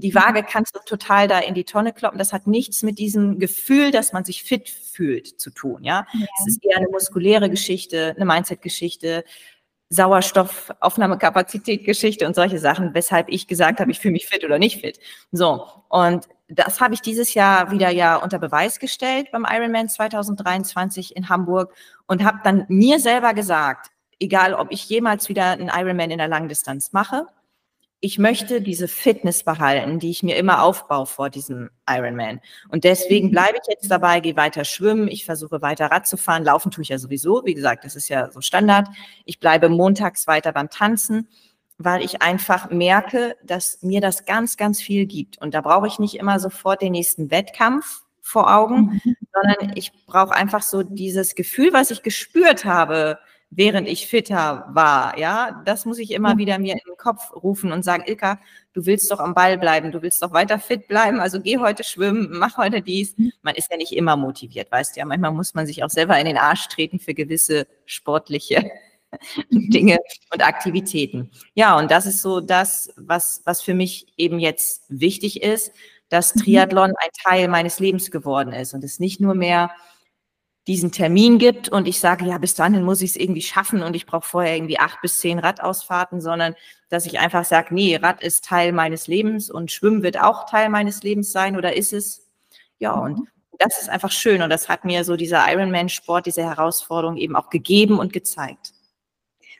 die Waage kannst du total da in die Tonne kloppen. Das hat nichts mit diesem Gefühl, dass man sich fit fühlt, zu tun. Ja, es ja. ist eher eine muskuläre Geschichte, eine Mindset-Geschichte, Sauerstoffaufnahmekapazität Geschichte und solche Sachen, weshalb ich gesagt habe, ich fühle mich fit oder nicht fit. So. Und das habe ich dieses Jahr wieder ja unter Beweis gestellt beim Ironman 2023 in Hamburg und habe dann mir selber gesagt, egal ob ich jemals wieder einen Ironman in der Langdistanz mache ich möchte diese Fitness behalten, die ich mir immer aufbaue vor diesem Ironman. Und deswegen mhm. bleibe ich jetzt dabei, gehe weiter schwimmen, ich versuche weiter Rad zu fahren, laufen tue ich ja sowieso, wie gesagt, das ist ja so Standard. Ich bleibe montags weiter beim Tanzen, weil ich einfach merke, dass mir das ganz, ganz viel gibt. Und da brauche ich nicht immer sofort den nächsten Wettkampf vor Augen, mhm. sondern ich brauche einfach so dieses Gefühl, was ich gespürt habe, während ich fitter war. Ja, das muss ich immer wieder mir in den Kopf rufen und sagen, Ilka, du willst doch am Ball bleiben, du willst doch weiter fit bleiben, also geh heute schwimmen, mach heute dies. Mhm. Man ist ja nicht immer motiviert, weißt du ja. Manchmal muss man sich auch selber in den Arsch treten für gewisse sportliche mhm. Dinge und Aktivitäten. Ja, und das ist so das, was, was für mich eben jetzt wichtig ist, dass mhm. Triathlon ein Teil meines Lebens geworden ist und es nicht nur mehr diesen Termin gibt und ich sage, ja, bis dahin muss ich es irgendwie schaffen und ich brauche vorher irgendwie acht bis zehn Radausfahrten, sondern dass ich einfach sage, nee, Rad ist Teil meines Lebens und Schwimmen wird auch Teil meines Lebens sein oder ist es? Ja, und mhm. das ist einfach schön und das hat mir so dieser Ironman-Sport, diese Herausforderung eben auch gegeben und gezeigt.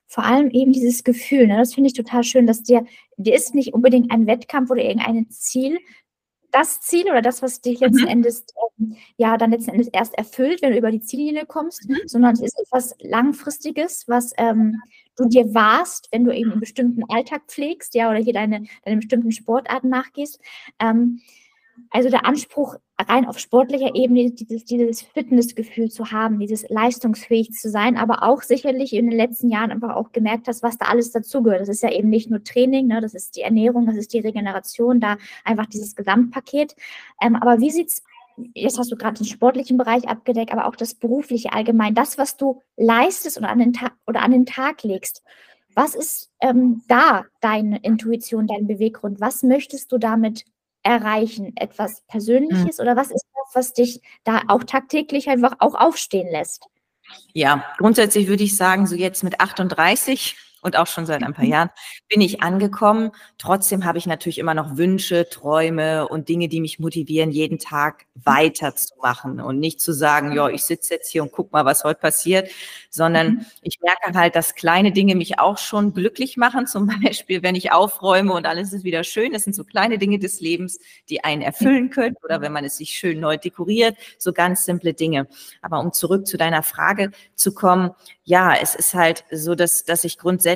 Vor allem eben dieses Gefühl, ne? das finde ich total schön, dass dir, dir ist nicht unbedingt ein Wettkampf oder irgendein Ziel, das Ziel oder das, was dich letzten mhm. Endes ähm, ja dann letzten Endes erst erfüllt, wenn du über die Ziellinie kommst, mhm. sondern es ist etwas Langfristiges, was ähm, du dir warst, wenn du eben einen bestimmten Alltag pflegst, ja, oder hier deine, deine bestimmten Sportarten nachgehst. Ähm, also der Anspruch rein auf sportlicher Ebene, dieses, dieses Fitnessgefühl zu haben, dieses leistungsfähig zu sein, aber auch sicherlich in den letzten Jahren einfach auch gemerkt hast, was da alles dazugehört. Das ist ja eben nicht nur Training, ne, das ist die Ernährung, das ist die Regeneration, da einfach dieses Gesamtpaket. Ähm, aber wie sieht's jetzt hast du gerade den sportlichen Bereich abgedeckt, aber auch das berufliche allgemein, das, was du leistest oder an den, Ta oder an den Tag legst. Was ist ähm, da deine Intuition, dein Beweggrund? Was möchtest du damit erreichen? Etwas Persönliches mhm. oder was ist das, was dich da auch tagtäglich einfach auch aufstehen lässt? Ja, grundsätzlich würde ich sagen, so jetzt mit 38 und auch schon seit ein paar mhm. Jahren bin ich angekommen. Trotzdem habe ich natürlich immer noch Wünsche, Träume und Dinge, die mich motivieren, jeden Tag weiterzumachen und nicht zu sagen, ja, ich sitze jetzt hier und guck mal, was heute passiert, sondern mhm. ich merke halt, dass kleine Dinge mich auch schon glücklich machen. Zum Beispiel, wenn ich aufräume und alles ist wieder schön. Das sind so kleine Dinge des Lebens, die einen erfüllen können oder wenn man es sich schön neu dekoriert, so ganz simple Dinge. Aber um zurück zu deiner Frage zu kommen, ja, es ist halt so, dass, dass ich grundsätzlich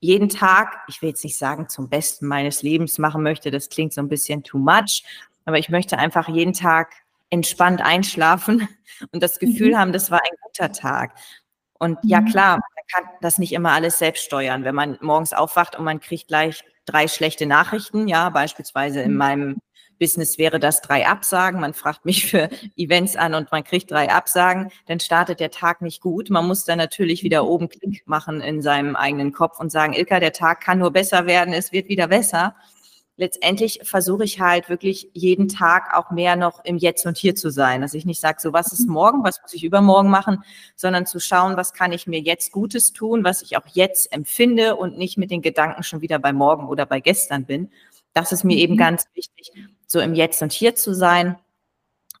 jeden Tag, ich will jetzt nicht sagen, zum Besten meines Lebens machen möchte, das klingt so ein bisschen too much, aber ich möchte einfach jeden Tag entspannt einschlafen und das Gefühl mhm. haben, das war ein guter Tag. Und ja, mhm. klar, man kann das nicht immer alles selbst steuern, wenn man morgens aufwacht und man kriegt gleich drei schlechte Nachrichten, ja, beispielsweise in mhm. meinem Business wäre das drei Absagen. Man fragt mich für Events an und man kriegt drei Absagen, dann startet der Tag nicht gut. Man muss dann natürlich wieder oben Klick machen in seinem eigenen Kopf und sagen, Ilka, der Tag kann nur besser werden, es wird wieder besser. Letztendlich versuche ich halt wirklich jeden Tag auch mehr noch im Jetzt und Hier zu sein. Dass ich nicht sage, so was ist morgen, was muss ich übermorgen machen, sondern zu schauen, was kann ich mir jetzt Gutes tun, was ich auch jetzt empfinde und nicht mit den Gedanken schon wieder bei morgen oder bei gestern bin. Das ist mir eben mhm. ganz wichtig, so im Jetzt und Hier zu sein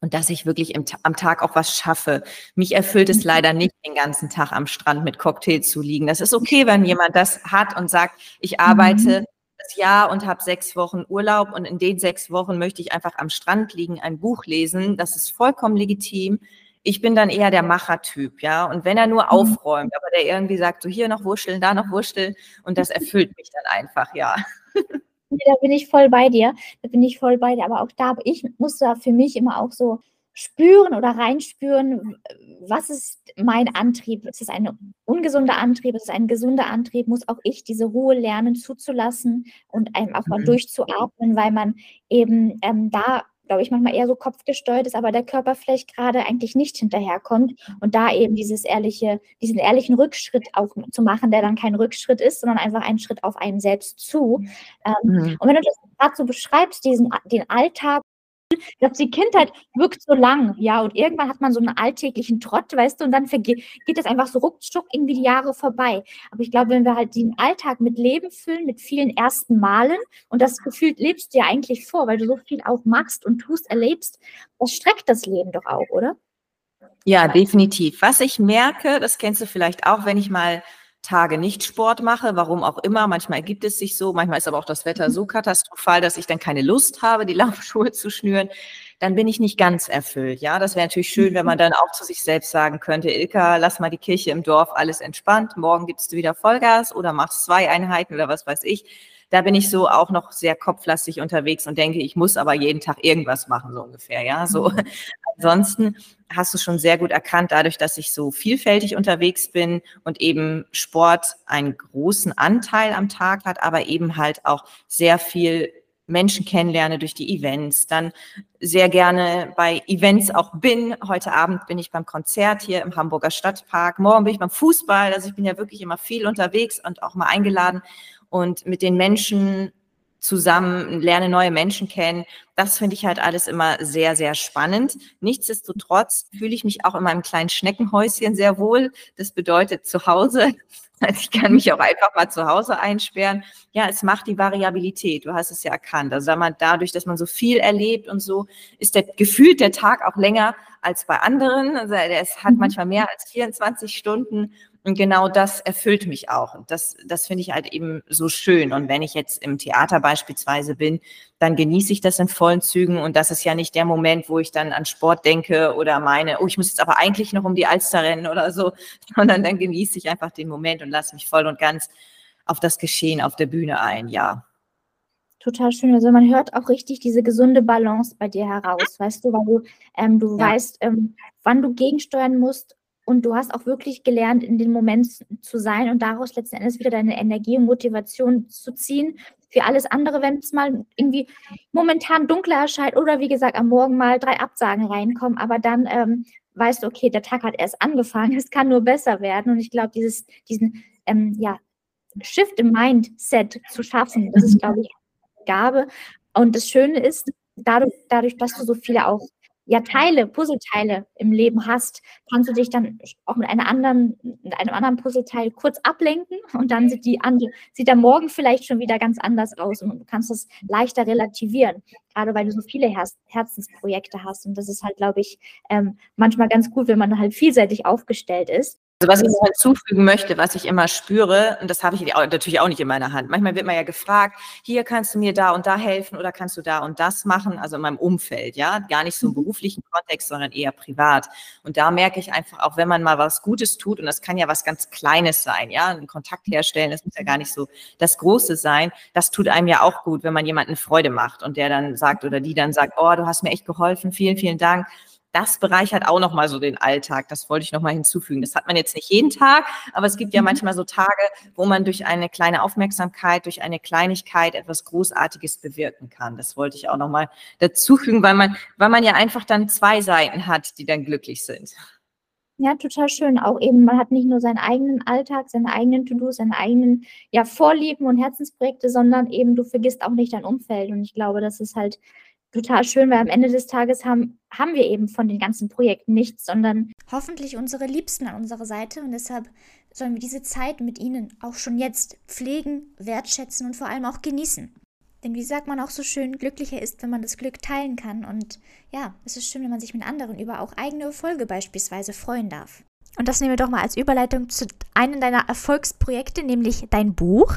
und dass ich wirklich im, am Tag auch was schaffe. Mich erfüllt es mhm. leider nicht, den ganzen Tag am Strand mit Cocktail zu liegen. Das ist okay, wenn jemand das hat und sagt, ich arbeite mhm. das Jahr und habe sechs Wochen Urlaub und in den sechs Wochen möchte ich einfach am Strand liegen, ein Buch lesen. Das ist vollkommen legitim. Ich bin dann eher der Machertyp, ja. Und wenn er nur aufräumt, aber der irgendwie sagt, so hier noch wurschteln, da noch wurschteln, und das erfüllt mich dann einfach, ja. da bin ich voll bei dir. Da bin ich voll bei dir. Aber auch da, ich muss da für mich immer auch so spüren oder reinspüren, was ist mein Antrieb? Ist es ein ungesunder Antrieb? Ist es ein gesunder Antrieb? Muss auch ich diese Ruhe lernen zuzulassen und einfach mal mhm. durchzuatmen, weil man eben ähm, da glaube ich, manchmal eher so kopfgesteuert ist, aber der Körper vielleicht gerade eigentlich nicht hinterherkommt und da eben dieses ehrliche, diesen ehrlichen Rückschritt auch zu machen, der dann kein Rückschritt ist, sondern einfach ein Schritt auf einen selbst zu. Ähm, mhm. Und wenn du das gerade so beschreibst, diesen, den Alltag glaube, die Kindheit wirkt so lang, ja, und irgendwann hat man so einen alltäglichen Trott, weißt du, und dann geht das einfach so ruckzuck irgendwie die Jahre vorbei. Aber ich glaube, wenn wir halt den Alltag mit Leben füllen, mit vielen ersten Malen, und das Gefühl lebst du ja eigentlich vor, weil du so viel auch machst und tust, erlebst, das streckt das Leben doch auch, oder? Ja, definitiv. Was ich merke, das kennst du vielleicht auch, wenn ich mal Tage nicht Sport mache, warum auch immer. Manchmal ergibt es sich so, manchmal ist aber auch das Wetter so katastrophal, dass ich dann keine Lust habe, die Laufschuhe zu schnüren. Dann bin ich nicht ganz erfüllt. Ja, das wäre natürlich schön, wenn man dann auch zu sich selbst sagen könnte, Ilka, lass mal die Kirche im Dorf, alles entspannt. Morgen gibst du wieder Vollgas oder machst zwei Einheiten oder was weiß ich. Da bin ich so auch noch sehr kopflastig unterwegs und denke, ich muss aber jeden Tag irgendwas machen, so ungefähr. Ja, so. Mhm. Ansonsten hast du schon sehr gut erkannt, dadurch, dass ich so vielfältig unterwegs bin und eben Sport einen großen Anteil am Tag hat, aber eben halt auch sehr viel Menschen kennenlerne durch die Events, dann sehr gerne bei Events auch bin. Heute Abend bin ich beim Konzert hier im Hamburger Stadtpark. Morgen bin ich beim Fußball. Also ich bin ja wirklich immer viel unterwegs und auch mal eingeladen und mit den Menschen zusammen, lerne neue Menschen kennen. Das finde ich halt alles immer sehr, sehr spannend. Nichtsdestotrotz fühle ich mich auch in meinem kleinen Schneckenhäuschen sehr wohl. Das bedeutet zu Hause. Also ich kann mich auch einfach mal zu Hause einsperren. Ja, es macht die Variabilität. Du hast es ja erkannt. Also dadurch, dass man so viel erlebt und so, ist der gefühlt der Tag auch länger als bei anderen. Also es hat mhm. manchmal mehr als 24 Stunden. Und genau das erfüllt mich auch. Und das, das finde ich halt eben so schön. Und wenn ich jetzt im Theater beispielsweise bin, dann genieße ich das in vollen Zügen. Und das ist ja nicht der Moment, wo ich dann an Sport denke oder meine, oh, ich muss jetzt aber eigentlich noch um die Alster rennen oder so, sondern dann genieße ich einfach den Moment und lasse mich voll und ganz auf das Geschehen auf der Bühne ein, ja. Total schön. Also man hört auch richtig diese gesunde Balance bei dir heraus, weißt du, weil du, ähm, du ja. weißt, ähm, wann du gegensteuern musst und du hast auch wirklich gelernt, in den Moment zu sein und daraus letzten Endes wieder deine Energie und Motivation zu ziehen. Für alles andere, wenn es mal irgendwie momentan dunkler erscheint oder wie gesagt am Morgen mal drei Absagen reinkommen, aber dann ähm, weißt du, okay, der Tag hat erst angefangen, es kann nur besser werden. Und ich glaube, dieses, diesen ähm, ja, Shift im Mindset zu schaffen, das ist, glaube ich, eine Gabe. Und das Schöne ist, dadurch, dadurch, dass du so viele auch ja Teile, Puzzleteile im Leben hast, kannst du dich dann auch mit einer anderen, mit einem anderen Puzzleteil kurz ablenken und dann sieht die andere, sieht der Morgen vielleicht schon wieder ganz anders aus und du kannst das leichter relativieren, gerade weil du so viele Her Herzensprojekte hast und das ist halt, glaube ich, ähm, manchmal ganz gut, wenn man halt vielseitig aufgestellt ist. Also was ich noch hinzufügen möchte, was ich immer spüre, und das habe ich natürlich auch nicht in meiner Hand. Manchmal wird man ja gefragt, hier kannst du mir da und da helfen oder kannst du da und das machen, also in meinem Umfeld, ja, gar nicht so im mhm. beruflichen Kontext, sondern eher privat. Und da merke ich einfach, auch wenn man mal was Gutes tut, und das kann ja was ganz Kleines sein, ja, einen Kontakt herstellen, das muss ja gar nicht so das Große sein, das tut einem ja auch gut, wenn man jemanden Freude macht und der dann sagt oder die dann sagt, oh, du hast mir echt geholfen, vielen, vielen Dank das bereichert auch nochmal so den Alltag. Das wollte ich nochmal hinzufügen. Das hat man jetzt nicht jeden Tag, aber es gibt ja mhm. manchmal so Tage, wo man durch eine kleine Aufmerksamkeit, durch eine Kleinigkeit etwas Großartiges bewirken kann. Das wollte ich auch nochmal dazufügen, weil man, weil man ja einfach dann zwei Seiten hat, die dann glücklich sind. Ja, total schön. Auch eben, man hat nicht nur seinen eigenen Alltag, seine eigenen To-Dos, seine eigenen ja, Vorlieben und Herzensprojekte, sondern eben du vergisst auch nicht dein Umfeld. Und ich glaube, das ist halt total schön, weil am Ende des Tages haben, haben wir eben von den ganzen Projekten nichts, sondern hoffentlich unsere Liebsten an unserer Seite und deshalb sollen wir diese Zeit mit ihnen auch schon jetzt pflegen, wertschätzen und vor allem auch genießen. Denn wie sagt man auch so schön, glücklicher ist, wenn man das Glück teilen kann. Und ja, es ist schön, wenn man sich mit anderen über auch eigene Erfolge beispielsweise freuen darf. Und das nehmen wir doch mal als Überleitung zu einem deiner Erfolgsprojekte, nämlich dein Buch.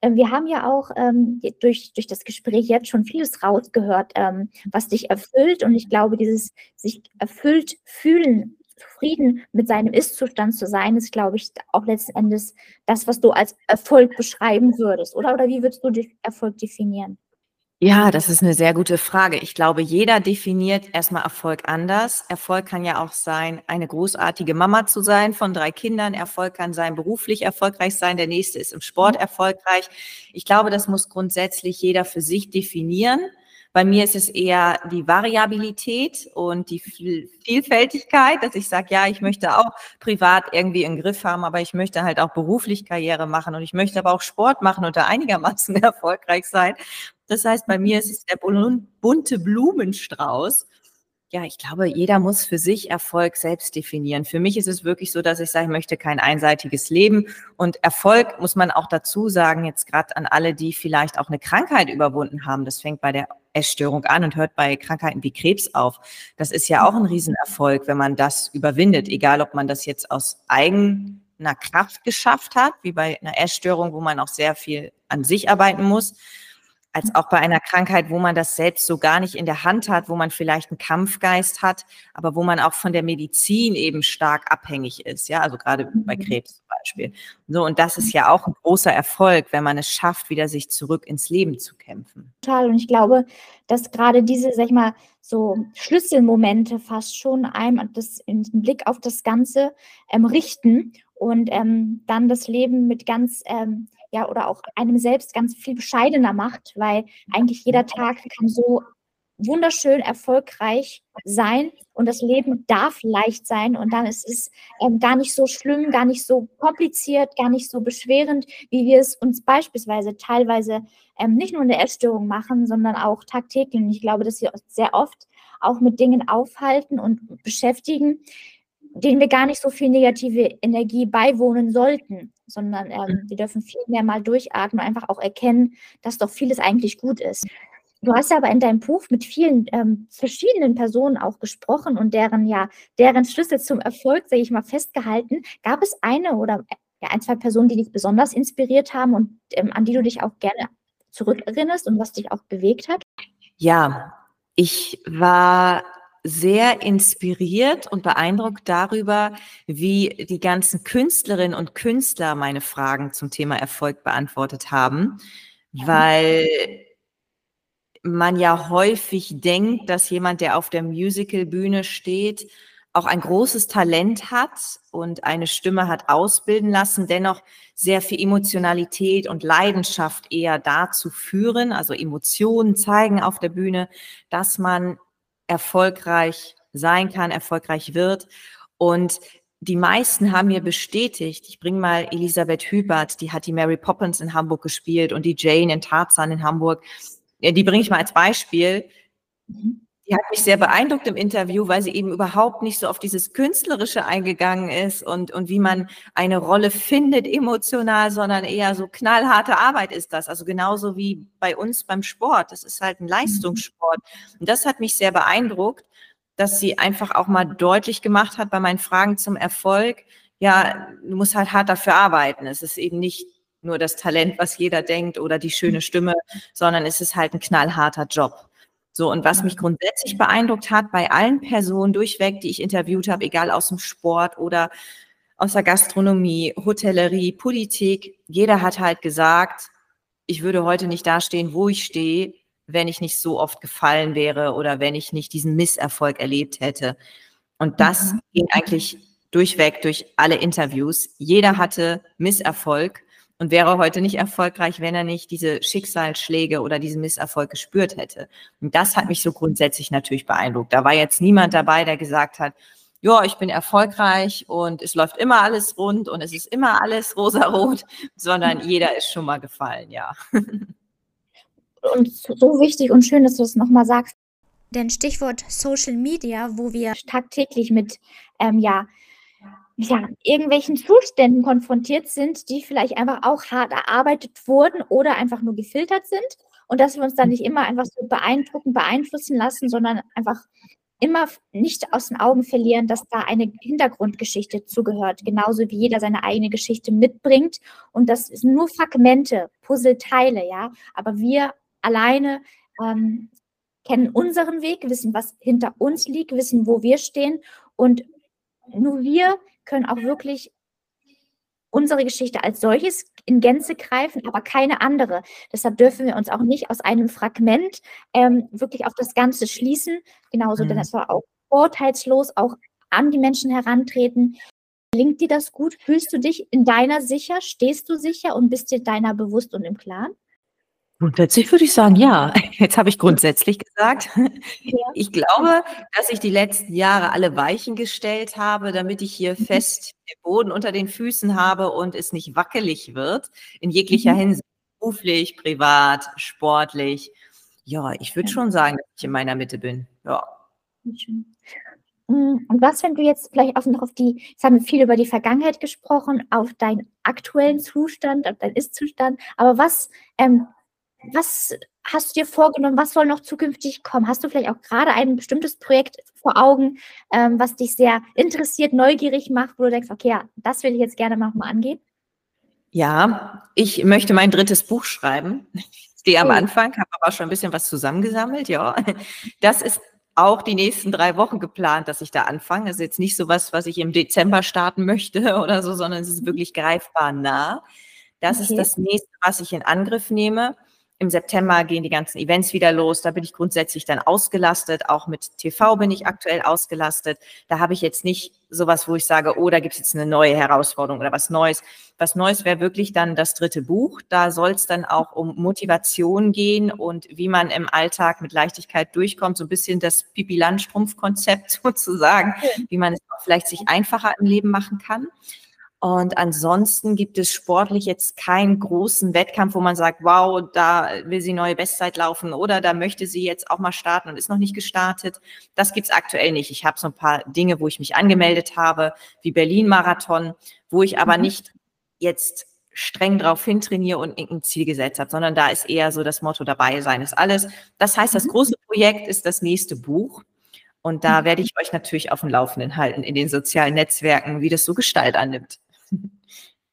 Äh, wir haben ja auch ähm, durch, durch das Gespräch jetzt schon vieles rausgehört, ähm, was dich erfüllt. Und ich glaube, dieses sich erfüllt fühlen zufrieden mit seinem Ist-Zustand zu sein, ist, glaube ich, auch letzten Endes das, was du als Erfolg beschreiben würdest, oder? Oder wie würdest du Erfolg definieren? Ja, das ist eine sehr gute Frage. Ich glaube, jeder definiert erstmal Erfolg anders. Erfolg kann ja auch sein, eine großartige Mama zu sein von drei Kindern. Erfolg kann sein, beruflich erfolgreich sein. Der nächste ist im Sport mhm. erfolgreich. Ich glaube, das muss grundsätzlich jeder für sich definieren. Bei mir ist es eher die Variabilität und die Vielfältigkeit, dass ich sage, ja, ich möchte auch privat irgendwie einen Griff haben, aber ich möchte halt auch beruflich Karriere machen und ich möchte aber auch Sport machen und da einigermaßen erfolgreich sein. Das heißt, bei mir ist es der bunte Blumenstrauß. Ja, ich glaube, jeder muss für sich Erfolg selbst definieren. Für mich ist es wirklich so, dass ich sage, ich möchte kein einseitiges Leben. Und Erfolg muss man auch dazu sagen, jetzt gerade an alle, die vielleicht auch eine Krankheit überwunden haben. Das fängt bei der Essstörung an und hört bei Krankheiten wie Krebs auf. Das ist ja auch ein Riesenerfolg, wenn man das überwindet, egal ob man das jetzt aus eigener Kraft geschafft hat, wie bei einer Essstörung, wo man auch sehr viel an sich arbeiten muss als auch bei einer Krankheit, wo man das selbst so gar nicht in der Hand hat, wo man vielleicht einen Kampfgeist hat, aber wo man auch von der Medizin eben stark abhängig ist, ja, also gerade bei mhm. Krebs zum Beispiel. So, und das ist ja auch ein großer Erfolg, wenn man es schafft, wieder sich zurück ins Leben zu kämpfen. Total. Und ich glaube, dass gerade diese, sag ich mal, so Schlüsselmomente fast schon einem das den Blick auf das Ganze ähm, richten und ähm, dann das Leben mit ganz ähm, ja, oder auch einem selbst ganz viel bescheidener macht, weil eigentlich jeder Tag kann so wunderschön erfolgreich sein und das Leben darf leicht sein und dann ist es ähm, gar nicht so schlimm, gar nicht so kompliziert, gar nicht so beschwerend, wie wir es uns beispielsweise teilweise ähm, nicht nur in der Essstörung machen, sondern auch tagtäglich. Und ich glaube, dass wir uns sehr oft auch mit Dingen aufhalten und beschäftigen, denen wir gar nicht so viel negative Energie beiwohnen sollten, sondern ähm, mhm. wir dürfen viel mehr mal durchatmen und einfach auch erkennen, dass doch vieles eigentlich gut ist. Du hast aber in deinem Buch mit vielen ähm, verschiedenen Personen auch gesprochen und deren ja deren Schlüssel zum Erfolg, sage ich mal, festgehalten. Gab es eine oder ja, ein, zwei Personen, die dich besonders inspiriert haben und ähm, an die du dich auch gerne zurückerinnerst und was dich auch bewegt hat? Ja, ich war sehr inspiriert und beeindruckt darüber, wie die ganzen Künstlerinnen und Künstler meine Fragen zum Thema Erfolg beantwortet haben, weil man ja häufig denkt, dass jemand, der auf der Musicalbühne steht, auch ein großes Talent hat und eine Stimme hat ausbilden lassen, dennoch sehr viel Emotionalität und Leidenschaft eher dazu führen, also Emotionen zeigen auf der Bühne, dass man erfolgreich sein kann, erfolgreich wird. Und die meisten haben mir bestätigt, ich bringe mal Elisabeth Hübert, die hat die Mary Poppins in Hamburg gespielt und die Jane in Tarzan in Hamburg. Die bringe ich mal als Beispiel. Mhm. Die hat mich sehr beeindruckt im Interview, weil sie eben überhaupt nicht so auf dieses Künstlerische eingegangen ist und, und wie man eine Rolle findet emotional, sondern eher so knallharte Arbeit ist das. Also genauso wie bei uns beim Sport. Das ist halt ein Leistungssport. Und das hat mich sehr beeindruckt, dass sie einfach auch mal deutlich gemacht hat bei meinen Fragen zum Erfolg. Ja, du musst halt hart dafür arbeiten. Es ist eben nicht nur das Talent, was jeder denkt oder die schöne Stimme, sondern es ist halt ein knallharter Job. So, und was mich grundsätzlich beeindruckt hat, bei allen Personen durchweg, die ich interviewt habe, egal aus dem Sport oder aus der Gastronomie, Hotellerie, Politik, jeder hat halt gesagt, ich würde heute nicht dastehen, wo ich stehe, wenn ich nicht so oft gefallen wäre oder wenn ich nicht diesen Misserfolg erlebt hätte. Und das mhm. ging eigentlich durchweg durch alle Interviews. Jeder hatte Misserfolg und wäre heute nicht erfolgreich, wenn er nicht diese Schicksalsschläge oder diesen Misserfolg gespürt hätte. Und das hat mich so grundsätzlich natürlich beeindruckt. Da war jetzt niemand dabei, der gesagt hat, ja, ich bin erfolgreich und es läuft immer alles rund und es ist immer alles rosarot, sondern jeder ist schon mal gefallen, ja. Und so wichtig und schön, dass du es nochmal sagst. Denn Stichwort Social Media, wo wir tagtäglich mit ähm, ja, ja, irgendwelchen Zuständen konfrontiert sind, die vielleicht einfach auch hart erarbeitet wurden oder einfach nur gefiltert sind. Und dass wir uns dann nicht immer einfach so beeindrucken, beeinflussen lassen, sondern einfach immer nicht aus den Augen verlieren, dass da eine Hintergrundgeschichte zugehört, genauso wie jeder seine eigene Geschichte mitbringt. Und das sind nur Fragmente, Puzzleteile, ja. Aber wir alleine ähm, kennen unseren Weg, wissen, was hinter uns liegt, wissen, wo wir stehen und nur wir können auch wirklich unsere Geschichte als solches in Gänze greifen, aber keine andere. Deshalb dürfen wir uns auch nicht aus einem Fragment ähm, wirklich auf das Ganze schließen. Genauso, mhm. denn es war auch vorteilslos auch an die Menschen herantreten. Gelingt dir das gut? Fühlst du dich in deiner sicher? Stehst du sicher und bist dir deiner bewusst und im Klaren? Grundsätzlich würde ich sagen, ja. Jetzt habe ich grundsätzlich gesagt. Ich glaube, dass ich die letzten Jahre alle Weichen gestellt habe, damit ich hier mhm. fest den Boden unter den Füßen habe und es nicht wackelig wird, in jeglicher mhm. Hinsicht, beruflich, privat, sportlich. Ja, ich würde schon sagen, dass ich in meiner Mitte bin. Ja. Mm, und was, wenn du jetzt vielleicht auch noch auf die, jetzt haben wir viel über die Vergangenheit gesprochen, auf deinen aktuellen Zustand, auf deinen Ist-Zustand, aber was, ähm, was hast du dir vorgenommen, was soll noch zukünftig kommen? Hast du vielleicht auch gerade ein bestimmtes Projekt vor Augen, ähm, was dich sehr interessiert, neugierig macht, wo du denkst, okay, ja, das will ich jetzt gerne mal angehen? Ja, ich möchte mein drittes Buch schreiben. Ich stehe am Anfang, habe aber schon ein bisschen was zusammengesammelt, ja. Das ist auch die nächsten drei Wochen geplant, dass ich da anfange. Das ist jetzt nicht so was, was ich im Dezember starten möchte oder so, sondern es ist wirklich greifbar nah. Das okay. ist das nächste, was ich in Angriff nehme. Im September gehen die ganzen Events wieder los. Da bin ich grundsätzlich dann ausgelastet. Auch mit TV bin ich aktuell ausgelastet. Da habe ich jetzt nicht sowas, wo ich sage, oh, da gibt es jetzt eine neue Herausforderung oder was Neues. Was Neues wäre wirklich dann das dritte Buch. Da soll es dann auch um Motivation gehen und wie man im Alltag mit Leichtigkeit durchkommt. So ein bisschen das Pipi-Landstrumpf-Konzept sozusagen, wie man es vielleicht sich einfacher im Leben machen kann. Und ansonsten gibt es sportlich jetzt keinen großen Wettkampf, wo man sagt, wow, da will sie neue Bestzeit laufen oder da möchte sie jetzt auch mal starten und ist noch nicht gestartet. Das gibt's aktuell nicht. Ich habe so ein paar Dinge, wo ich mich angemeldet habe, wie Berlin-Marathon, wo ich aber mhm. nicht jetzt streng drauf hintrainiere und irgendein Ziel gesetzt habe, sondern da ist eher so das Motto dabei sein ist alles. Das heißt, das mhm. große Projekt ist das nächste Buch. Und da mhm. werde ich euch natürlich auf dem Laufenden halten in den sozialen Netzwerken, wie das so Gestalt annimmt.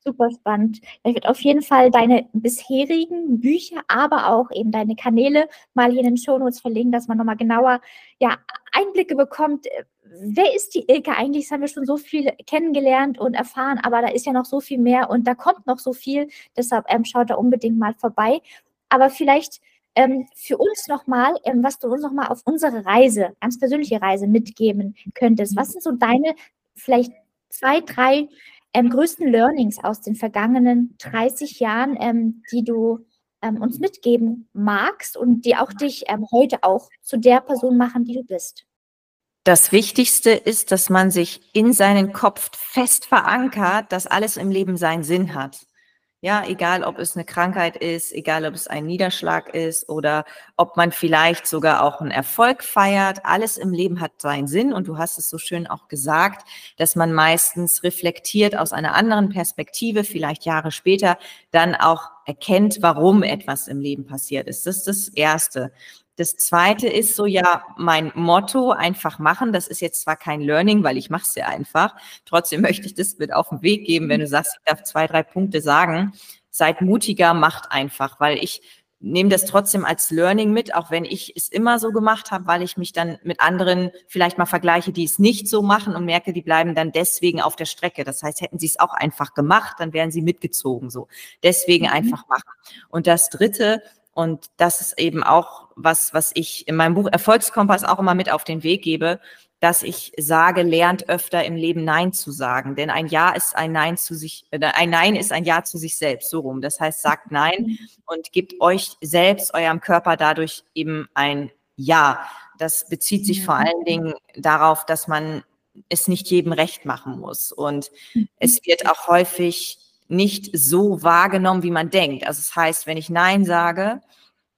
Super spannend. Ich werde auf jeden Fall deine bisherigen Bücher, aber auch eben deine Kanäle mal hier in den Shownotes verlinken, dass man nochmal genauer ja, Einblicke bekommt. Wer ist die Ilke eigentlich? Das haben wir schon so viel kennengelernt und erfahren, aber da ist ja noch so viel mehr und da kommt noch so viel. Deshalb ähm, schaut da unbedingt mal vorbei. Aber vielleicht ähm, für uns nochmal, ähm, was du uns nochmal auf unsere Reise, ganz persönliche Reise mitgeben könntest. Was sind so deine vielleicht zwei, drei ähm, größten Learnings aus den vergangenen 30 Jahren, ähm, die du ähm, uns mitgeben magst und die auch dich ähm, heute auch zu der Person machen, die du bist? Das Wichtigste ist, dass man sich in seinen Kopf fest verankert, dass alles im Leben seinen Sinn hat. Ja, egal ob es eine Krankheit ist, egal ob es ein Niederschlag ist oder ob man vielleicht sogar auch einen Erfolg feiert. Alles im Leben hat seinen Sinn und du hast es so schön auch gesagt, dass man meistens reflektiert aus einer anderen Perspektive, vielleicht Jahre später, dann auch erkennt, warum etwas im Leben passiert ist. Das ist das Erste. Das zweite ist so ja mein Motto, einfach machen. Das ist jetzt zwar kein Learning, weil ich mache es ja einfach. Trotzdem möchte ich das mit auf den Weg geben, wenn du sagst, ich darf zwei, drei Punkte sagen. Seid mutiger, macht einfach, weil ich nehme das trotzdem als Learning mit, auch wenn ich es immer so gemacht habe, weil ich mich dann mit anderen vielleicht mal vergleiche, die es nicht so machen und merke, die bleiben dann deswegen auf der Strecke. Das heißt, hätten sie es auch einfach gemacht, dann wären sie mitgezogen so. Deswegen mhm. einfach machen. Und das Dritte, und das ist eben auch was, was ich in meinem Buch Erfolgskompass auch immer mit auf den Weg gebe, dass ich sage, lernt öfter im Leben Nein zu sagen. Denn ein Ja ist ein Nein zu sich, äh, ein Nein ist ein Ja zu sich selbst, so rum. Das heißt, sagt Nein und gebt euch selbst, eurem Körper dadurch eben ein Ja. Das bezieht sich vor allen Dingen darauf, dass man es nicht jedem recht machen muss. Und es wird auch häufig nicht so wahrgenommen, wie man denkt. Also das heißt, wenn ich Nein sage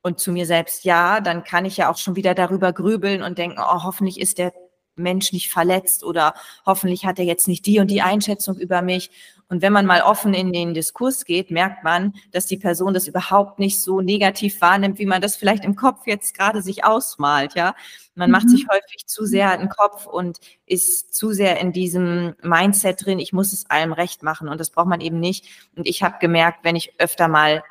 und zu mir selbst Ja, dann kann ich ja auch schon wieder darüber grübeln und denken, oh, hoffentlich ist der Mensch nicht verletzt oder hoffentlich hat er jetzt nicht die und die Einschätzung über mich. Und wenn man mal offen in den Diskurs geht, merkt man, dass die Person das überhaupt nicht so negativ wahrnimmt, wie man das vielleicht im Kopf jetzt gerade sich ausmalt, ja. Man mhm. macht sich häufig zu sehr einen Kopf und ist zu sehr in diesem Mindset drin, ich muss es allem recht machen und das braucht man eben nicht. Und ich habe gemerkt, wenn ich öfter mal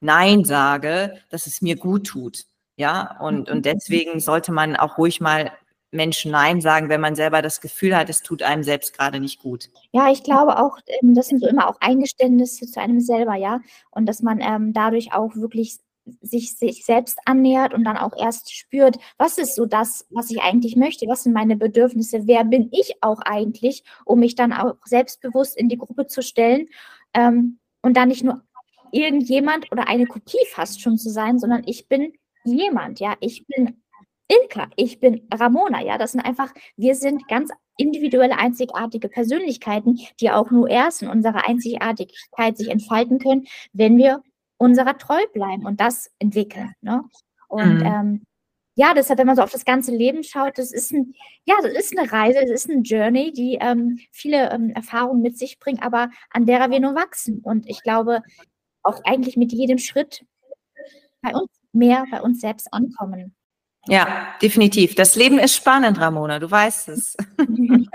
Nein sage, dass es mir gut tut. Ja, und, und mhm. deswegen sollte man auch ruhig mal Menschen Nein sagen, wenn man selber das Gefühl hat, es tut einem selbst gerade nicht gut. Ja, ich glaube auch, ähm, das sind so immer auch Eingeständnisse zu einem selber, ja. Und dass man ähm, dadurch auch wirklich sich, sich selbst annähert und dann auch erst spürt, was ist so das, was ich eigentlich möchte, was sind meine Bedürfnisse, wer bin ich auch eigentlich, um mich dann auch selbstbewusst in die Gruppe zu stellen ähm, und dann nicht nur irgendjemand oder eine Kopie fast schon zu sein, sondern ich bin jemand, ja, ich bin Ilka, ich bin Ramona, ja, das sind einfach, wir sind ganz individuelle, einzigartige Persönlichkeiten, die auch nur erst in unserer Einzigartigkeit sich entfalten können, wenn wir unserer treu bleiben und das entwickeln. Ne? Und mhm. ähm, ja, deshalb, wenn man so auf das ganze Leben schaut, das ist ein, ja, das ist eine Reise, das ist eine Journey, die ähm, viele ähm, Erfahrungen mit sich bringt, aber an derer wir nur wachsen. Und ich glaube, auch eigentlich mit jedem Schritt bei uns mehr bei uns selbst ankommen. Ja, definitiv. Das Leben ist spannend, Ramona, du weißt es.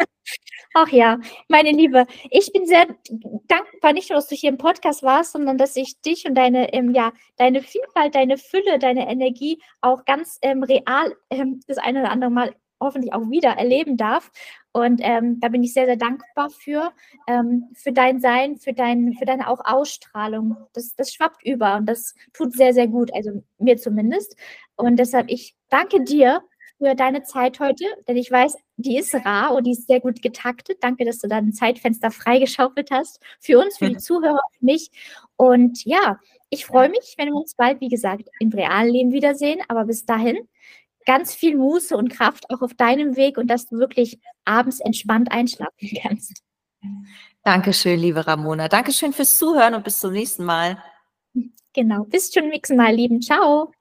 Ach ja, meine Liebe, ich bin sehr dankbar, nicht nur, dass du hier im Podcast warst, sondern dass ich dich und deine, ähm, ja, deine Vielfalt, deine Fülle, deine Energie auch ganz ähm, real ähm, das eine oder andere Mal hoffentlich auch wieder erleben darf. Und ähm, da bin ich sehr, sehr dankbar für, ähm, für dein Sein, für, dein, für deine auch Ausstrahlung. Das, das schwappt über und das tut sehr, sehr gut, also mir zumindest. Und deshalb, ich danke dir für deine Zeit heute, denn ich weiß, die ist rar und die ist sehr gut getaktet. Danke, dass du da ein Zeitfenster freigeschaufelt hast. Für uns, für die Zuhörer, für mich. Und ja, ich freue mich, wenn wir uns bald, wie gesagt, im realen Leben wiedersehen. Aber bis dahin ganz viel Muße und Kraft auch auf deinem Weg und dass du wirklich abends entspannt einschlafen kannst. Dankeschön, liebe Ramona. Dankeschön fürs Zuhören und bis zum nächsten Mal. Genau. Bis zum nächsten Mal, lieben. Ciao.